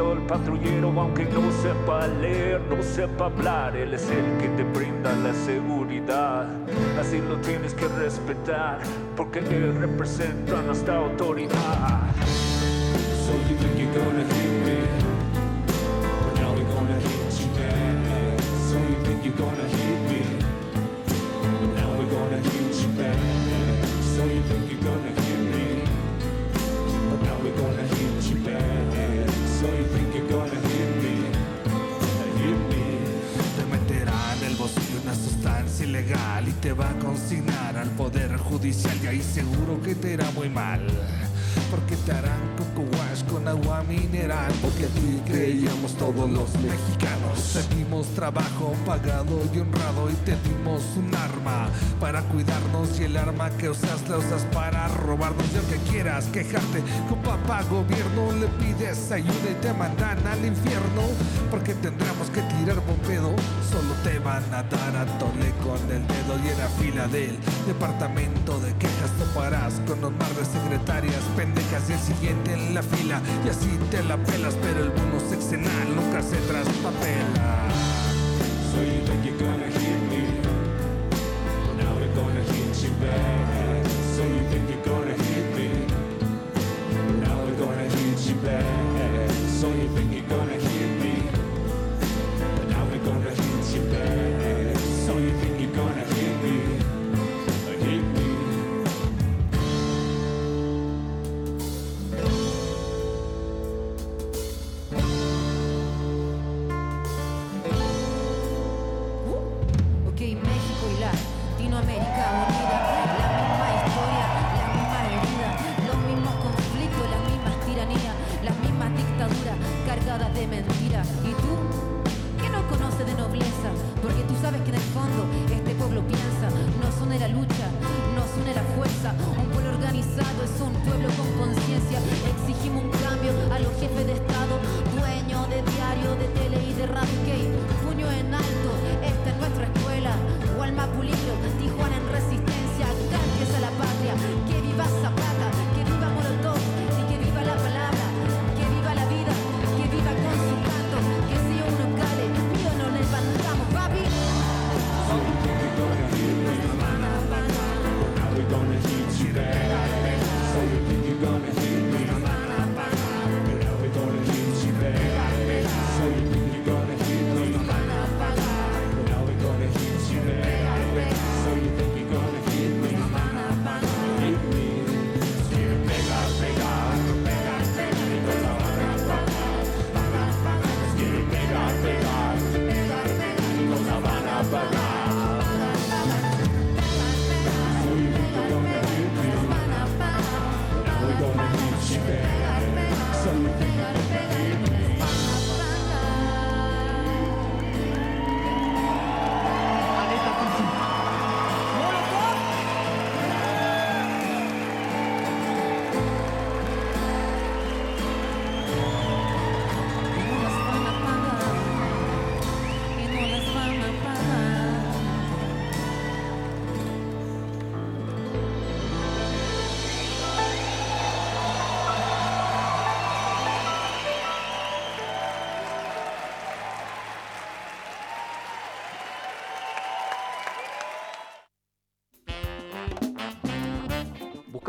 Al patrullero, aunque no sepa leer, no sepa hablar, él es el que te brinda la seguridad. Así lo tienes que respetar, porque él representa nuestra autoridad. So you think you're gonna hit me, but now we're gonna hit you back. So you think you're gonna hit te va a consignar al poder judicial y ahí seguro que te irá muy mal. Porque te harán wash con agua mineral Porque a ti creíamos todos los mexicanos. Pedimos trabajo pagado y honrado Y te dimos un arma para cuidarnos Y el arma que usas la usas para robarnos. Y aunque quieras quejarte con papá gobierno Le pides ayuda y te mandan al infierno Porque tendremos que tirar bombedo. Solo te van a dar a tole con el dedo Y en la fila del departamento de quejas toparás Con un mar de secretarias pendejas y el siguiente en la fila Y así te la pelas pero el bono sexenal nunca se traspapela So you think you're gonna hit me? Now we're gonna hit you back. So you think you're gonna hit me? Now we're gonna hit you back.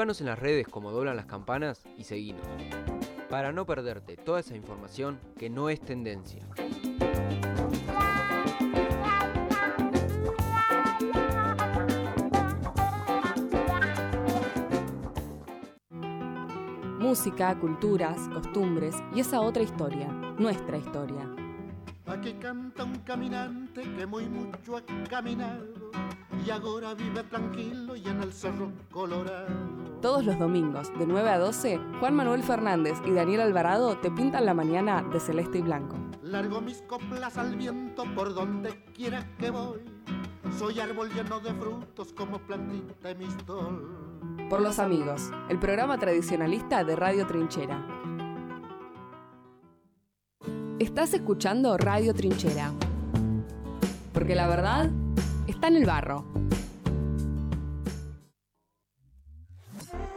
Búscanos en las redes como doblan las campanas y seguinos. Para no perderte toda esa información que no es tendencia. Música, culturas, costumbres y esa otra historia, nuestra historia. Aquí canta un caminante que muy mucho ha caminado y ahora vive tranquilo y en el cerro colorado. Todos los domingos, de 9 a 12, Juan Manuel Fernández y Daniel Alvarado te pintan la mañana de celeste y blanco. Largo mis coplas al viento por donde quiera que voy. Soy árbol lleno de frutos como plantita de mistol. Por los amigos, el programa tradicionalista de Radio Trinchera. Estás escuchando Radio Trinchera. Porque la verdad está en el barro.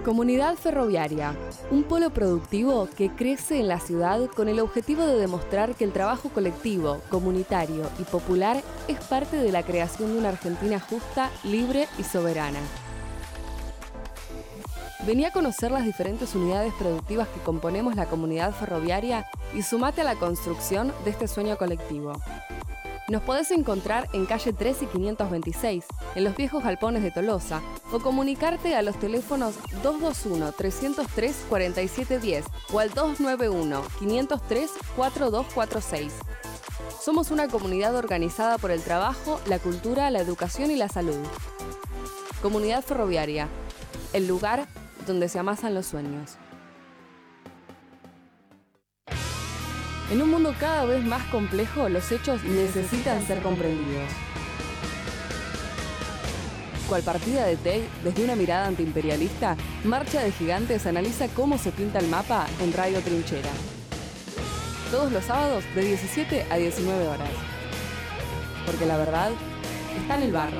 Comunidad Ferroviaria, un polo productivo que crece en la ciudad con el objetivo de demostrar que el trabajo colectivo, comunitario y popular es parte de la creación de una Argentina justa, libre y soberana. Vení a conocer las diferentes unidades productivas que componemos la comunidad ferroviaria y sumate a la construcción de este sueño colectivo. Nos podés encontrar en calle 3 y 526, en los viejos galpones de Tolosa, o comunicarte a los teléfonos 221-303-4710 o al 291-503-4246. Somos una comunidad organizada por el trabajo, la cultura, la educación y la salud. Comunidad Ferroviaria, el lugar donde se amasan los sueños. En un mundo cada vez más complejo, los hechos necesitan ser comprendidos. Cual partida de TEI, desde una mirada antiimperialista, Marcha de Gigantes analiza cómo se pinta el mapa en Radio Trinchera. Todos los sábados de 17 a 19 horas. Porque la verdad está en el barro.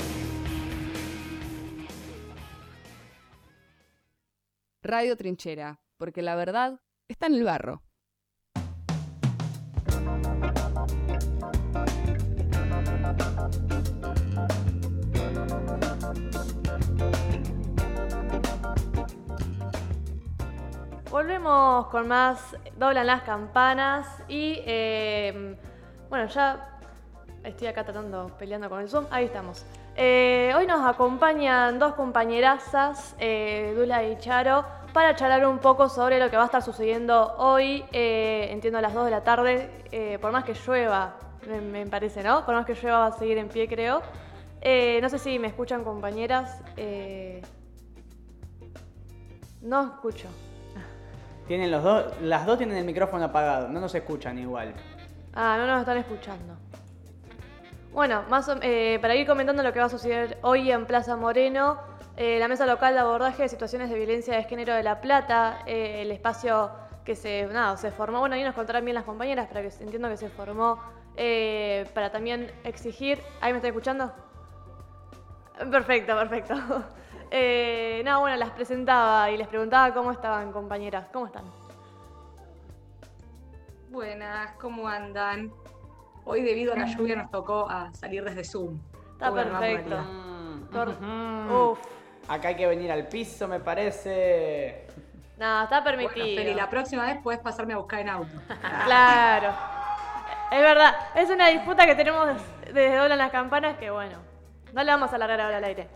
Radio Trinchera, porque la verdad está en el barro. Volvemos con más Doblan las campanas y eh, bueno, ya estoy acá tratando, peleando con el Zoom, ahí estamos. Eh, hoy nos acompañan dos compañerazas, eh, Dula y Charo, para charlar un poco sobre lo que va a estar sucediendo hoy, entiendo a las 2 de la tarde, por más que llueva, me, parece, ¿no? Por más que llueva va a seguir en pie, creo. No sé si me escuchan compañeras. no escucho. Tienen los dos, las dos tienen el micrófono apagado, no nos escuchan igual. Ah, no nos están escuchando. Bueno, más o- eh, para ir comentando lo que va a suceder hoy en Plaza Moreno, eh, la mesa local de abordaje de situaciones de violencia de género de La Plata, eh, el espacio que se, nada, se formó, bueno, ahí nos contarán bien las compañeras, pero que entiendo que se formó para también exigir, ¿ahí me están escuchando? Perfecto, perfecto. Eh, no, bueno, las presentaba y les preguntaba cómo estaban, compañeras, ¿cómo están? Buenas, ¿cómo andan? Hoy debido a la lluvia nos tocó a salir desde Zoom. Está Bueno, perfecto. María. Cor- Uf. Acá hay que venir al piso, me parece. No, está Bueno, permitido. Feli, la próxima vez puedes pasarme a buscar en auto. Claro. Es verdad, es una disputa que tenemos desde Doblan las Campanas que bueno, no la vamos a alargar ahora al aire.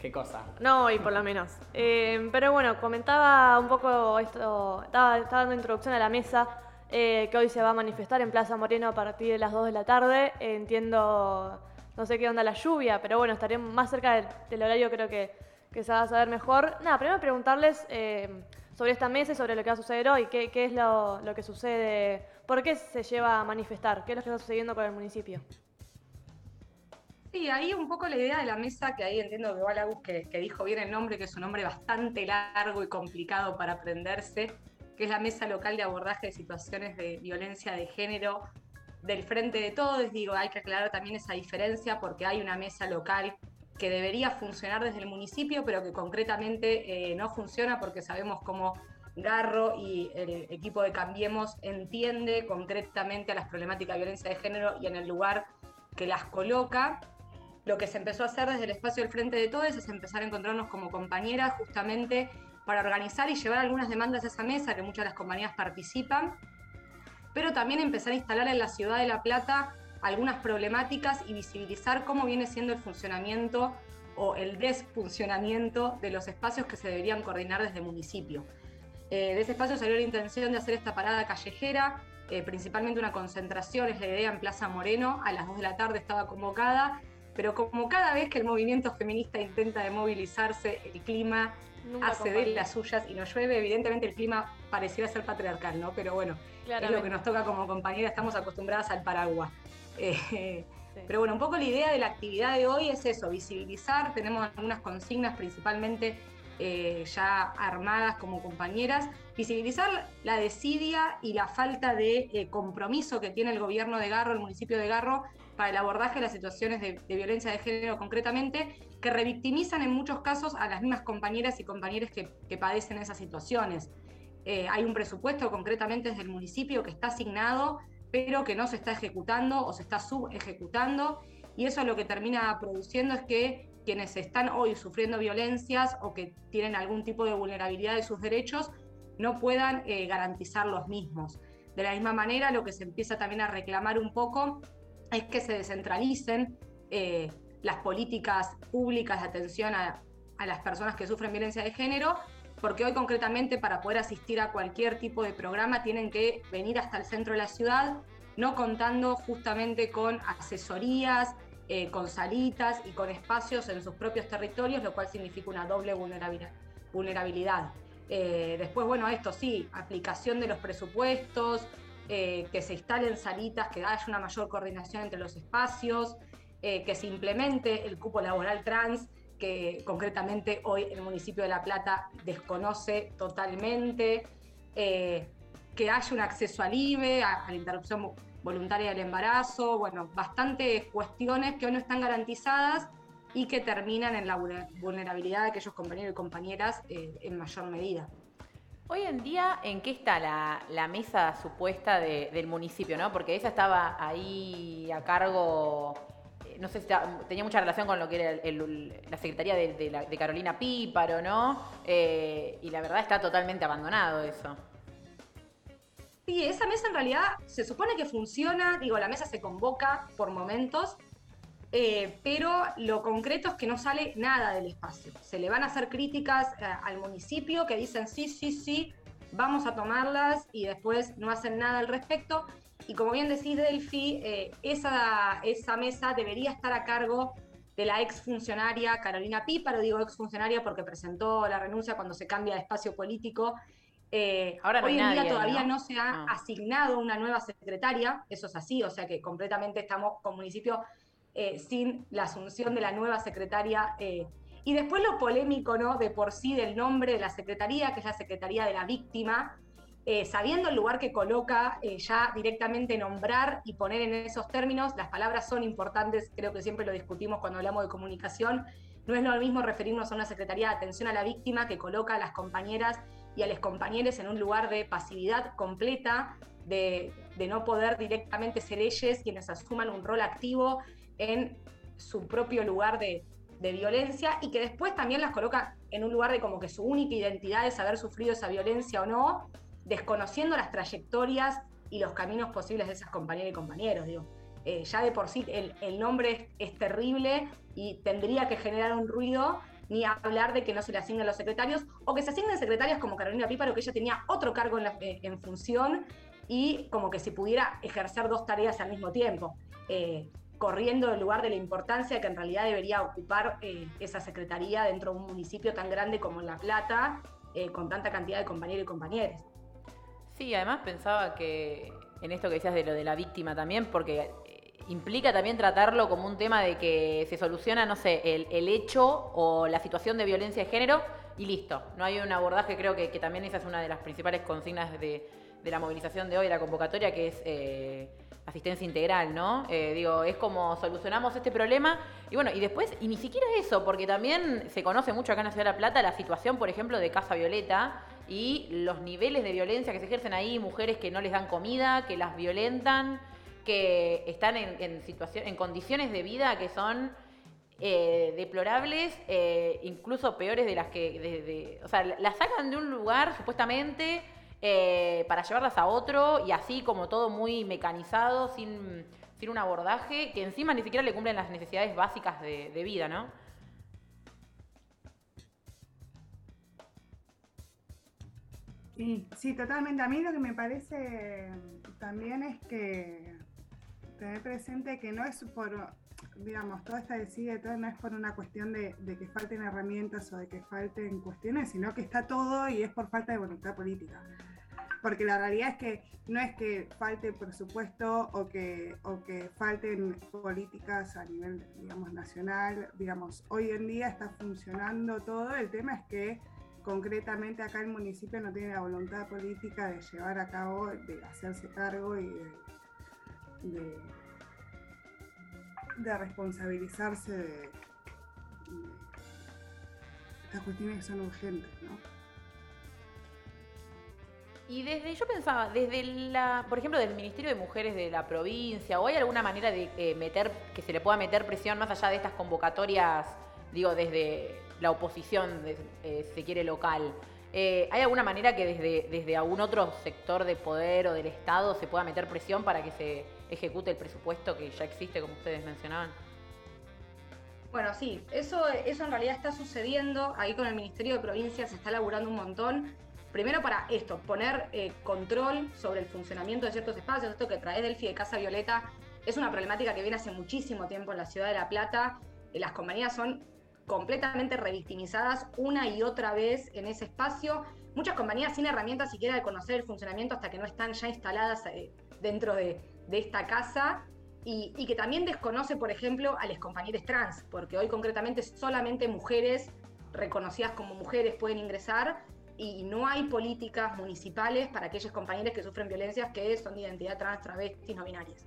¿Qué cosa? No hoy por lo menos. Eh, pero bueno, comentaba un poco esto, estaba, dando introducción a la mesa eh, que hoy se va a manifestar en Plaza Moreno a partir de las 2 de la tarde. Entiendo, no sé qué onda la lluvia, pero bueno, estaremos más cerca del, del horario, creo que, que se va a saber mejor. Nada, primero preguntarles eh, sobre esta mesa y sobre lo que va a suceder hoy, qué, qué es lo, lo que sucede, por qué se lleva a manifestar, qué es lo que está sucediendo con el municipio. Sí, ahí un poco la idea de la mesa, que ahí entiendo que Balagus que, dijo bien el nombre, que es un nombre bastante largo y complicado para aprenderse, que es la Mesa Local de Abordaje de Situaciones de Violencia de Género del Frente de Todos. Digo, hay que aclarar también esa diferencia porque hay una mesa local que debería funcionar desde el municipio, pero que concretamente eh, no funciona porque sabemos cómo Garro y el equipo de Cambiemos entiende concretamente a las problemáticas de violencia de género y en el lugar que las coloca. Lo que se empezó a hacer desde el espacio del Frente de Todos es empezar a encontrarnos como compañeras justamente para organizar y llevar algunas demandas a esa mesa, que muchas de las compañías participan, pero también empezar a instalar en la ciudad de La Plata algunas problemáticas y visibilizar cómo viene siendo el funcionamiento o el desfuncionamiento de los espacios que se deberían coordinar desde el municipio. Eh, de ese espacio salió la intención de hacer esta parada callejera, eh, principalmente una concentración, es la idea, en Plaza Moreno, a las 2 de la tarde estaba convocada, pero como cada vez que el movimiento feminista intenta de movilizarse, el clima Nunca hace de las suyas y nos llueve, evidentemente el clima pareciera ser patriarcal, ¿no? Pero bueno, es lo que nos toca como compañera, estamos acostumbradas al paraguas. Eh, Pero bueno, un poco la idea de la actividad de hoy es eso, visibilizar, tenemos algunas consignas principalmente eh, ya armadas como compañeras, visibilizar la desidia y la falta de eh, compromiso que tiene el gobierno de Garro, el municipio de Garro, para el abordaje de las situaciones de, de violencia de género concretamente, que revictimizan en muchos casos a las mismas compañeras y compañeros que, que padecen esas situaciones. Eh, hay un presupuesto concretamente desde el municipio que está asignado, pero que no se está ejecutando o se está subejecutando, y eso lo que termina produciendo es que quienes están hoy sufriendo violencias o que tienen algún tipo de vulnerabilidad de sus derechos no puedan eh, garantizar los mismos. De la misma manera, lo que se empieza también a reclamar un poco es que se descentralicen eh, las políticas públicas de atención a, a las personas que sufren violencia de género, porque hoy concretamente para poder asistir a cualquier tipo de programa tienen que venir hasta el centro de la ciudad, no contando justamente con asesorías, eh, con salitas y con espacios en sus propios territorios, lo cual significa una doble vulnerabilidad. Eh, después, bueno, esto sí, aplicación de los presupuestos, eh, que se instalen salitas, que haya una mayor coordinación entre los espacios, eh, que se implemente el cupo laboral trans, que concretamente hoy el municipio de La Plata desconoce totalmente, eh, que haya un acceso al IVE, a, la interrupción vo- voluntaria del embarazo, bueno, bastantes cuestiones que hoy no están garantizadas y que terminan en la vulner- vulnerabilidad de aquellos compañeros y compañeras en mayor medida. Hoy en día, ¿en qué está la, mesa supuesta de- del municipio? ¿no? Porque esa estaba ahí a cargo, eh, no sé si tenía mucha relación con lo que era la secretaría de Carolina Píparo, ¿no? Eh, y la verdad está totalmente abandonado eso. Sí, esa mesa en realidad se supone que funciona, digo, la mesa se convoca por momentos, eh, pero lo concreto es que no sale nada del espacio. Se le van a hacer críticas eh, al municipio que dicen sí, sí, sí, vamos a tomarlas y después no hacen nada al respecto. Y como bien decís, Delphi, eh, esa, esa mesa debería estar a cargo de la exfuncionaria Carolina Píparo, digo exfuncionaria porque presentó la renuncia cuando se cambia de espacio político. Eh, Ahora no hoy en nadie día todavía ¿no? no, se ha Ah. asignado una nueva secretaria, eso es así, o sea que completamente estamos con municipio eh, sin la asunción de la nueva secretaria. eh. Y después lo polémico, ¿no? De por sí del nombre de la secretaría, que es la Secretaría de la Víctima, eh, sabiendo el lugar que coloca, eh, ya directamente nombrar y poner en esos términos, las palabras son importantes, creo que siempre lo discutimos cuando hablamos de comunicación, no es lo mismo referirnos a una Secretaría de Atención a la Víctima que coloca a las compañeras y a los compañeros en un lugar de pasividad completa, de, de no poder directamente ser ellos quienes asuman un rol activo en su propio lugar de, violencia y que después también las coloca en un lugar de como que su única identidad es haber sufrido esa violencia o no, desconociendo las trayectorias y los caminos posibles de esas compañeras y compañeros. Digo. Eh, ya de por sí el, nombre es, terrible y tendría que generar un ruido, ni hablar de que no se le asignen los secretarios, o que se asignen secretarias como Carolina Píparo, que ella tenía otro cargo eh, en función y como que si pudiera ejercer dos tareas al mismo tiempo, eh, corriendo el lugar de la importancia que en realidad debería ocupar eh, esa secretaría dentro de un municipio tan grande como La Plata, eh, con tanta cantidad de compañeros y compañeras. Sí, además pensaba que en esto que decías de lo de la víctima también, porque eh, implica también tratarlo como un tema de que se soluciona, no sé, el, el hecho o la situación de violencia de género y listo. No hay un abordaje, creo que, que también esa es una de las principales consignas de, de la movilización de hoy, la convocatoria, que es eh, asistencia integral, ¿no? Eh, digo, es como solucionamos este problema y bueno, y después, y ni siquiera eso, porque también se conoce mucho acá en la Ciudad de La Plata la situación, por ejemplo, de Casa Violeta y los niveles de violencia que se ejercen ahí, mujeres que no les dan comida, que las violentan, que están en, situación, en condiciones de vida que son eh, deplorables, eh, incluso peores de las que, o sea, las sacan de un lugar supuestamente eh, para llevarlas a otro y así como todo muy mecanizado, sin, sin un abordaje que encima ni siquiera le cumplen las necesidades básicas de, vida, ¿no? Sí, totalmente. A mí lo que me parece también es que tener presente que no es por, digamos, toda esta decide, todo no es por una cuestión de que falten herramientas o de que falten cuestiones, sino que está todo y es por falta de voluntad política. Porque la realidad es que no es que falte presupuesto o que, o que falten políticas a nivel, digamos, nacional. Digamos, hoy en día está funcionando todo. El tema es que concretamente acá el municipio no tiene la voluntad política de llevar a cabo, de hacerse cargo y de, responsabilizarse de, de estas cuestiones que son urgentes, ¿no? Y desde, yo pensaba, desde la, por ejemplo, del Ministerio de Mujeres de la provincia, ¿o hay alguna manera de eh, meter, que se le pueda meter presión más allá de estas convocatorias, digo, desde la oposición, de- eh, se quiere, local? Eh, ¿Hay alguna manera que desde, desde algún otro sector de poder o del Estado se pueda meter presión para que se ejecute el presupuesto que ya existe, como ustedes mencionaban? Bueno, sí, eso, eso en realidad está sucediendo. Ahí con el Ministerio de Provincias se está laburando un montón. Primero para esto, poner eh, control sobre el funcionamiento de ciertos espacios. Esto que trae Delphi de Casa Violeta es una problemática que viene hace muchísimo tiempo en la ciudad de La Plata. Las compañías son completamente revictimizadas una y otra vez en ese espacio. Muchas compañías sin herramientas siquiera de conocer el funcionamiento hasta que no están ya instaladas eh, dentro de, esta casa y, y que también desconoce, por ejemplo, a las compañeras trans, porque hoy concretamente solamente mujeres reconocidas como mujeres pueden ingresar y no hay políticas municipales para aquellas compañeras que sufren violencias que son de identidad trans, travestis, no binarias.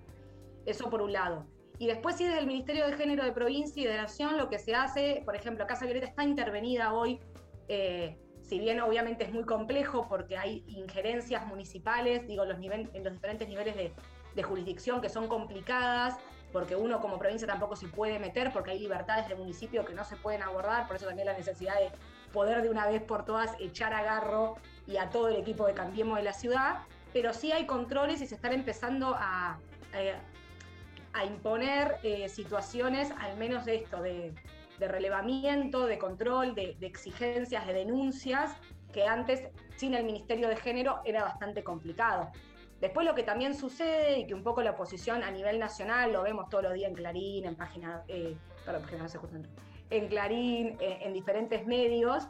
Eso por un lado. Y después sí desde el Ministerio de Género de Provincia y de Nación lo que se hace, por ejemplo, Casa Violeta está intervenida hoy, eh, si bien obviamente es muy complejo porque hay injerencias municipales, digo, los en los diferentes niveles de, de jurisdicción que son complicadas, porque uno como provincia tampoco se puede meter, porque hay libertades de municipio que no se pueden abordar, por eso también la necesidad de poder de una vez por todas echar a Garro y a todo el equipo de Cambiemos de la ciudad, pero sí hay controles y se están empezando a, a, a imponer eh, situaciones, al menos de esto, de, relevamiento, de control, de, exigencias, de denuncias, que antes sin el Ministerio de Género era bastante complicado. Después lo que también sucede y que un poco la oposición a nivel nacional, lo vemos todos los días en Clarín, en página, eh, perdón, no justo en- en Clarín, eh, en diferentes medios,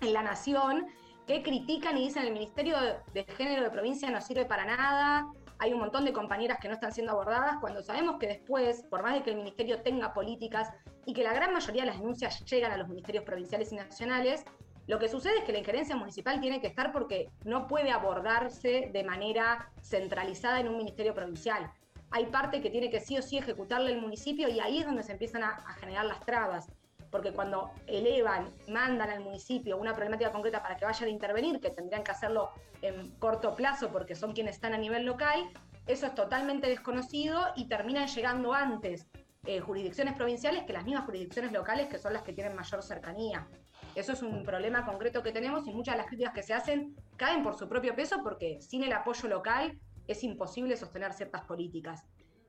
en La Nación, que critican y dicen el Ministerio de, Género de provincia no sirve para nada, hay un montón de compañeras que no están siendo abordadas, cuando sabemos que después, por más de que el Ministerio tenga políticas y que la gran mayoría de las denuncias llegan a los ministerios provinciales y nacionales, lo que sucede es que la injerencia municipal tiene que estar porque no puede abordarse de manera centralizada en un ministerio provincial. Hay parte que tiene que sí o sí ejecutarle el municipio y ahí es donde se empiezan a generar las trabas. Porque cuando elevan, mandan al municipio una problemática concreta para que vayan a intervenir, que tendrían que hacerlo en corto plazo porque son quienes están a nivel local, eso es totalmente desconocido y terminan llegando antes eh, jurisdicciones provinciales que las mismas jurisdicciones locales que son las que tienen mayor cercanía. Eso es un problema concreto que tenemos y muchas de las críticas que se hacen caen por su propio peso porque sin el apoyo local es imposible sostener ciertas políticas,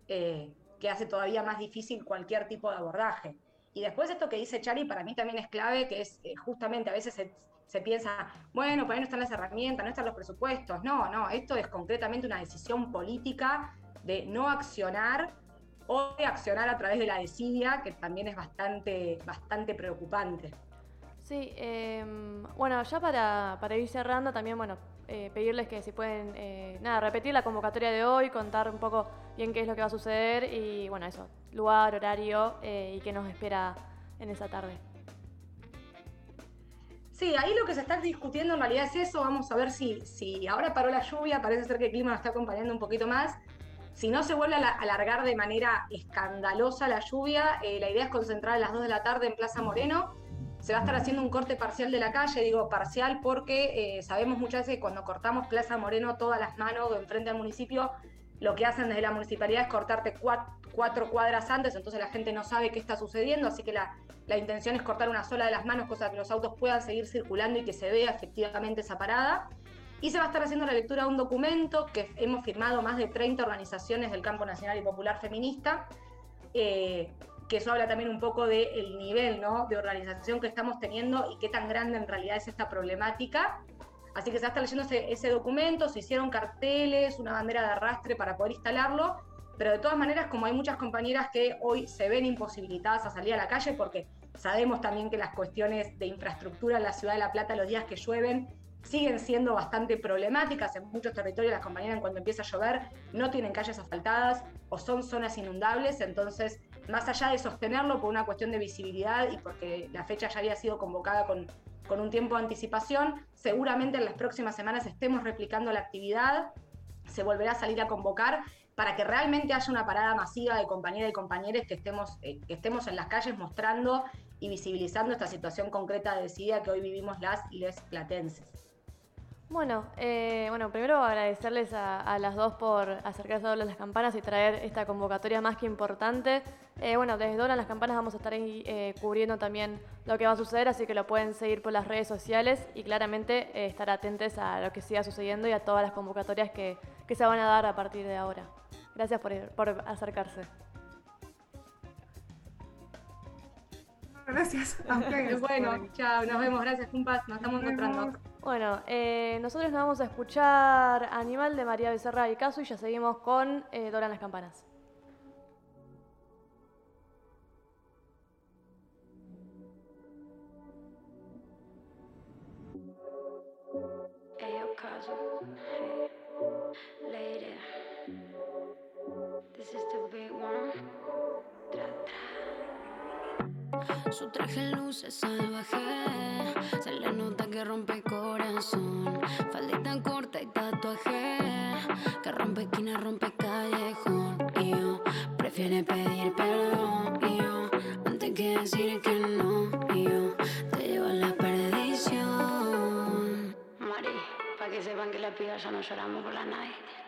eh, que hace todavía más difícil cualquier tipo de abordaje. Y después esto que dice Chari para mí también es clave, que es eh, justamente a veces se, piensa, bueno, por ahí no están las herramientas, no están los presupuestos. No, no, esto es concretamente una decisión política de no accionar o de accionar a través de la desidia, que también es bastante, bastante preocupante. Sí, eh, bueno, ya para, para ir cerrando, también, bueno, eh, pedirles que si pueden, eh, nada, repetir la convocatoria de hoy, contar un poco bien qué es lo que va a suceder y, bueno, eso, lugar, horario eh, y qué nos espera en esa tarde. Sí, ahí lo que se está discutiendo en realidad es eso. Vamos a ver si, si ahora paró la lluvia, parece ser que el clima nos está acompañando un poquito más. Si no se vuelve a la- alargar de manera escandalosa la lluvia, la idea es concentrar a las 2 de la tarde en Plaza Moreno. Se va a estar haciendo un corte parcial de la calle, digo parcial porque eh, sabemos muchas veces que cuando cortamos Plaza Moreno todas las manos enfrente al municipio, lo que hacen desde la municipalidad es cortarte cuat- cuatro cuadras antes, entonces la gente no sabe qué está sucediendo, así que la, la intención es cortar una sola de las manos, cosa que los autos puedan seguir circulando y que se vea efectivamente esa parada. Y se va a estar haciendo la lectura de un documento que hemos firmado más de 30 organizaciones del campo nacional y popular feminista, eh, que eso habla también un poco del nivel ¿no? de organización que estamos teniendo y qué tan grande en realidad es esta problemática. Así que se va leyendo ese, ese documento, se hicieron carteles, una bandera de arrastre para poder instalarlo, pero de todas maneras, como hay muchas compañeras que hoy se ven imposibilitadas a salir a la calle, porque sabemos también que las cuestiones de infraestructura en la ciudad de La Plata los días que llueven siguen siendo bastante problemáticas. En muchos territorios las compañeras cuando empieza a llover no tienen calles asfaltadas o son zonas inundables, entonces más allá de sostenerlo por una cuestión de visibilidad y porque la fecha ya había sido convocada con, con un tiempo de anticipación, seguramente en las próximas semanas estemos replicando la actividad, se volverá a salir a convocar para que realmente haya una parada masiva de compañeras y compañeros que estemos, eh, que estemos en las calles mostrando y visibilizando esta situación concreta de SIDA que hoy vivimos las y les platenses. Bueno, eh, bueno, primero agradecerles a, a las dos por acercarse a Doblan las Campanas y traer esta convocatoria más que importante. Eh, bueno, desde Doblan las Campanas vamos a estar ahí eh, cubriendo también lo que va a suceder, así que lo pueden seguir por las redes sociales y claramente eh, estar atentos a lo que siga sucediendo y a todas las convocatorias que, que se van a dar a partir de ahora. Gracias por, por acercarse. Gracias. Bueno, chao, nos vemos, gracias, Kumpas, nos estamos encontrando. Bueno, eh, nosotros nos vamos a escuchar Animal de María Becerra y Caso y ya seguimos con eh, Doran las Campanas. This is the big one. Su traje luce salvaje. Se le nota que rompe corazón. Faldita corta y tatuaje. Que rompe esquina, rompe callejón. Y yo prefiere pedir perdón. Y yo antes que decir que no. Y yo te llevo a la perdición. Mari, para que sepan que la piba ya no lloramos por la night.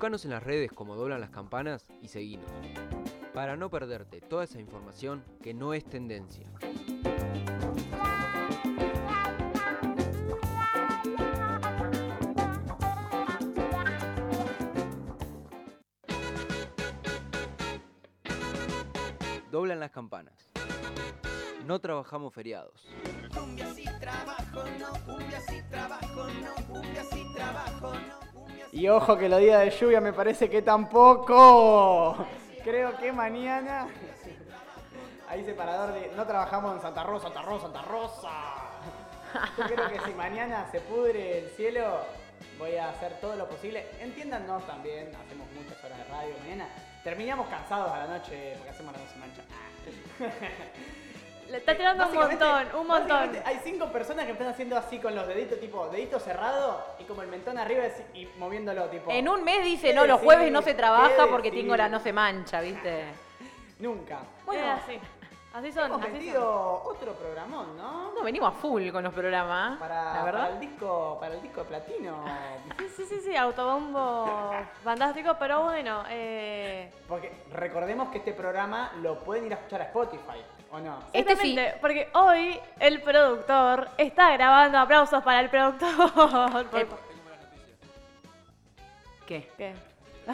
Buscanos en las redes como doblan las campanas y seguinos. Para no perderte toda esa información que no es tendencia. Doblan las campanas. No trabajamos feriados. Cumbia sí trabajo, no, cumbia sí trabajo, no, cumbia sí trabajo, no. Y ojo que los días de lluvia me parece que tampoco. Creo que mañana. Hay separador de. No trabajamos en Santa Rosa, Santa Rosa, Santa Rosa. Yo creo que si mañana se pudre el cielo, voy a hacer todo lo posible. Entiéndanos también, hacemos muchas horas de radio mañana. Terminamos cansados a la noche porque hacemos la noche mancha. Le está tirando un montón, un montón. Hay cinco personas que están haciendo así con los deditos, tipo dedito cerrado y como el mentón arriba y moviéndolo, tipo. En un mes dice, ¿qué no, los jueves no se trabaja ¿Qué porque decir? tengo la no se mancha, ¿viste? Nunca. Bueno, así. Así son. Hemos así metido otro programón, ¿no? No, venimos a full con los programas, Para, la para el disco, para el disco de platino. Sí, sí, sí, autobombo fantástico, pero bueno, eh, Porque recordemos que este programa lo pueden ir a escuchar a Spotify, ¿o no? Este Exactamente, porque hoy el productor está grabando aplausos para el productor. Por- ¿Qué? ¿Qué?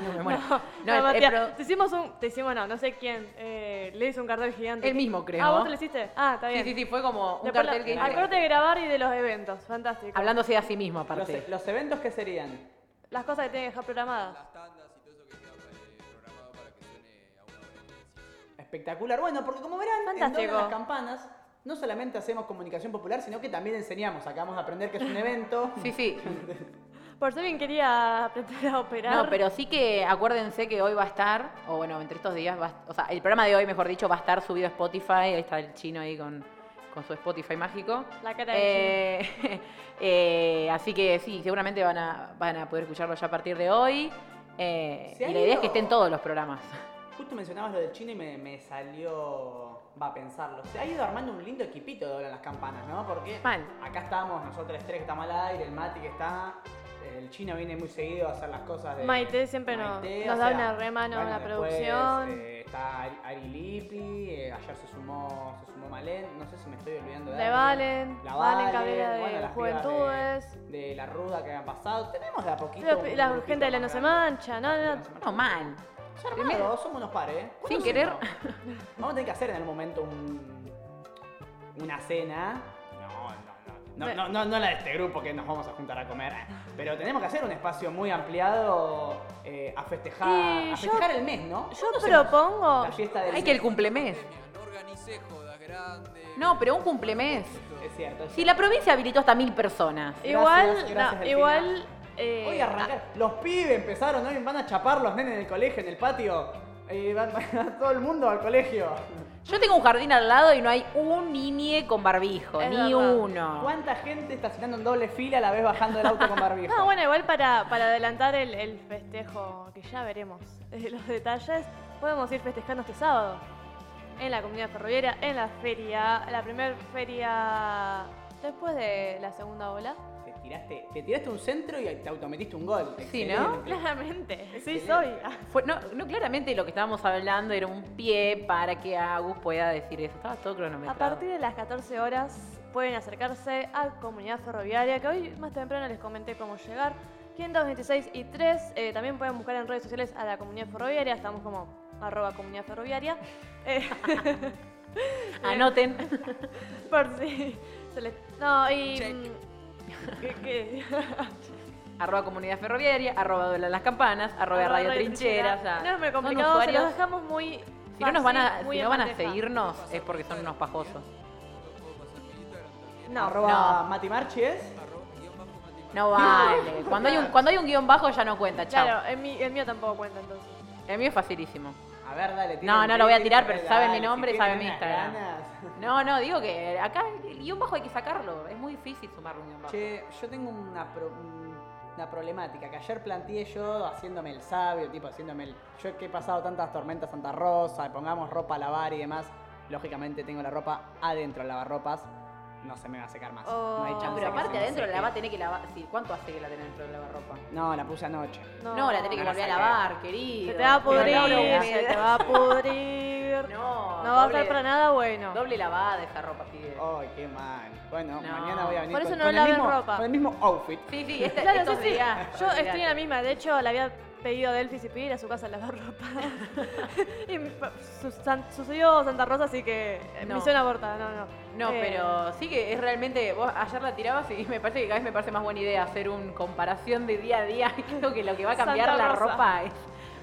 No me muero. No, No, el- Matías, el pro- te hicimos un, te hicimos no, no sé quién, eh, le hizo un cartel gigante. Él mismo, creo. Ah, vos te lo hiciste. Ah, está Sí, bien. sí, sí, fue como un Después cartel lo- que hice. Acordate de grabar y de los eventos, fantástico. Hablándose de a sí mismo, Los, aparte. los eventos que serían Las cosas que tienen que dejar programadas. Espectacular. Bueno, porque como verán, en Fantástico. Doblan las campanas no solamente hacemos comunicación popular, sino que también enseñamos. Acabamos de aprender que es un evento. Sí, sí. Por si alguien quería aprender a operar. No, pero sí que acuérdense que hoy va a estar, o bueno, entre estos días, va a- o sea, el programa de hoy, mejor dicho, va a estar subido a Spotify. Ahí está el chino ahí con, con su Spotify mágico. La cara del Eh, eh, así que sí, seguramente van a, van a poder escucharlo ya a partir de hoy. Eh, y la idea es que estén todos los programas. Justo mencionabas lo del chino y me, me salió. Va a pensarlo. Se ha ido armando un lindo equipito de las campanas, ¿no? Porque acá estamos, nosotros tres que estamos al aire, el Mati que está. El chino viene muy seguido a hacer las cosas de. Maite siempre nos- Maite, nos o da sea, una remano en la después, producción. eh, está Ari, Ari Lippi, eh, ayer se sumó, se sumó Malén, no sé si me estoy olvidando de De. Valen, La Valen Cabrera de bueno, las Juventudes. De, de la ruda que han pasado. Tenemos de a poquito. La, un la gente de la no se mancha, no, no. No, mal. Armados, somos unos pares. ¿eh? Sin ¿Cuándo querer. Vamos a tener que hacer en algún momento un, una cena. No, no, no. No, no, no, no la de este grupo que nos vamos a juntar a comer. Pero tenemos que hacer un espacio muy ampliado eh, a festejar, a yo- festejar el mes, ¿no? Yo ¿Cuándo hacemos propongo. La fiesta del Hay que el cumplemes. No, pero un cumplemes. Es cierto. es Si la provincia habilitó hasta mil personas. Igual, Gracias, gracias, no, Delfina. igual. Eh, Hoy arrancar. Los pibes empezaron, hoy van a chapar los nenes en el colegio, en el patio. Eh, van, van todo el mundo al colegio. Yo tengo un jardín al lado y no hay un niñe con barbijo, Es ni verdad. uno. ¿Cuánta gente estacionando en doble fila a la vez bajando del auto con barbijo? No, bueno, igual para, para adelantar el, el festejo, que ya veremos eh, los detalles, podemos ir festejando este sábado en la comunidad ferroviaria, en la feria, la primera feria después de la segunda ola. Te tiraste, te tiraste un centro y te autometiste un gol. Sí, ¿no? Excelente. Claramente, sí Excelente. soy. Fue- no, no, claramente lo que estábamos hablando era un pie para que Agus pueda decir eso. Estaba todo A cronometrado. partir de las 14 horas pueden acercarse a Comunidad Ferroviaria, que hoy más temprano les comenté cómo llegar. 526 y 3. eh, también pueden buscar en redes sociales a la Comunidad Ferroviaria. Estamos como arroba Comunidad Ferroviaria. Eh, Anoten. Por si. No, y... mm, ¿Qué? qué? arroba comunidad ferroviaria, arroba duela las campanas, arroba, Arroba radio Radio trincheras. Trinchera. o sea, No son complicado, se los usuarios- dejamos muy Si no nos van a, fácil, si no van a seguirnos es porque son unos pajosos. No, Arroba no. Mati Marchi es. No vale. Cuando hay un, cuando hay un guion bajo ya no cuenta, chao. Claro, el, mi- el mío tampoco cuenta entonces. El mío es facilísimo. A ver, dale, tira No, no lo voy a tirar, pero saben mi si nombre y tienen saben mi Instagram. ganas. No, no, digo que acá el guion bajo hay que sacarlo. Che, yo tengo una, una problemática que ayer planteé yo haciéndome el sabio, tipo haciéndome el. Yo que he pasado tantas tormentas Santa Rosa, pongamos ropa a lavar y demás. Lógicamente tengo la ropa adentro del lavarropas. No se me va a secar más. Oh. No hay chance pero que se aparte adentro la seque. va a tener que lavar. Sí, ¿Cuánto hace que la tenés dentro del lavarropa? No, la puse anoche. No, la tenés que No la volver a lavar, querido. Se te va a pudrir, se te va a pudrir. No, No va a ser para nada bueno. Doble lavada esa ropa, pibe. Ay, qué mal. Bueno, No. mañana voy a venir Por eso con, no con el mismo, ropa. con el mismo outfit. Sí, sí, este, Claro, sí, sí. días. Yo estoy en la misma. De hecho, le había pedido a Delphi si ir a su casa a lavar ropa. y su- san- sucedió Santa Rosa, así que eh, No. misión abortada. No, no. No, Eh, pero sí que es realmente. Vos ayer la tirabas y me parece que cada vez me parece más buena idea hacer una comparación de día a día. Creo que lo que va a cambiar Santa la Rosa. ropa es.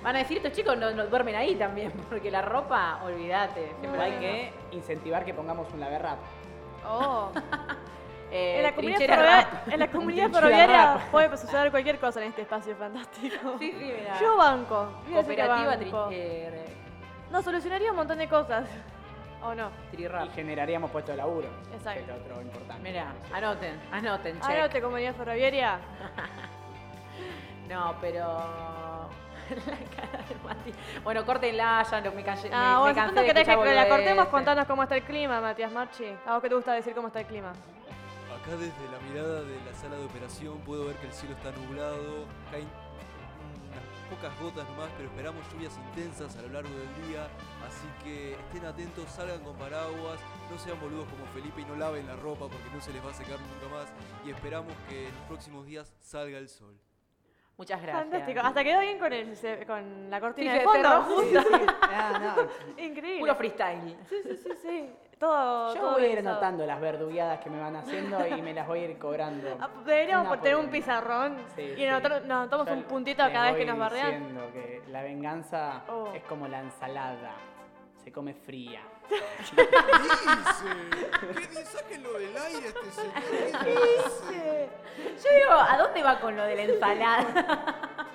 Van a decir, estos chicos no, no duermen ahí también, porque la ropa, olvídate. siempre Hay que incentivar que pongamos un laverrap. Oh. Eh, en la comunidad, ferroviaria, rap. en la comunidad Trinchera ferroviaria rap. puede suceder cualquier cosa en este espacio fantástico. Sí, sí, mira. Yo banco. Cooperativa banco. trinchera. No, solucionaría un montón de cosas. ¿O no? Y generaríamos puestos de laburo. Exacto. Que es otro importante. Mira, anoten, anoten, check. Anote comunidad ferroviaria. No, pero. la cara de Mati. Bueno, córtenla, ya no me, me- Ah, me, bueno, cansé si tú de querés que la cortemos, contanos cómo está el clima, Matías Marchi. ¿A vos qué te gusta decir cómo está el clima? Acá desde la mirada de la sala de operación puedo ver que el cielo está nublado, caen unas pocas gotas nomás, pero esperamos lluvias intensas a lo largo del día, así que estén atentos, salgan con paraguas, no sean boludos como Felipe y no laven la ropa porque no se les va a secar nunca más y esperamos que en los próximos días salga el sol. Muchas gracias. Fantástico. Hasta quedó bien con, el, con la cortina Sí, de fondo. Sí, sí. Ah, no. Increíble. Puro freestyle. Sí, sí, sí, sí. Todo, Yo todo voy a ir pensado. anotando las verdugueadas que me van haciendo y me las voy a ir cobrando. Ah, Deberíamos tener por un una. pizarrón Sí, y sí. nosotros nos anotamos un puntito cada vez que nos barrean. diciendo que la venganza Oh. es como la ensalada. Se come fría. ¿Qué dice? ¿Qué dice? Sáquenlo del aire este señor. ¿Qué dice? Yo digo, ¿a dónde va con lo de la ensalada?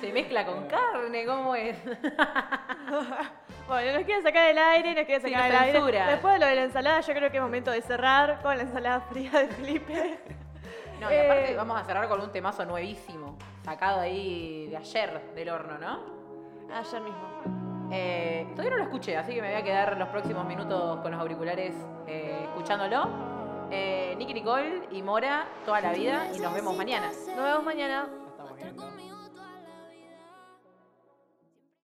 Se mezcla con carne, ¿cómo es? Bueno, nos quieren sacar del aire, nos quieren sacar nos del aire. Después de lo de la ensalada, yo creo que es momento de cerrar con la ensalada fría de Felipe. No, y aparte Eh, vamos a cerrar con un temazo nuevísimo, sacado ahí de ayer del horno, ¿no? Ayer mismo. Eh, todavía no lo escuché, así que me voy a quedar los próximos minutos con los auriculares eh, escuchándolo. Eh, Nicky Nicole y Mora toda la vida y nos vemos mañana. Nos vemos mañana.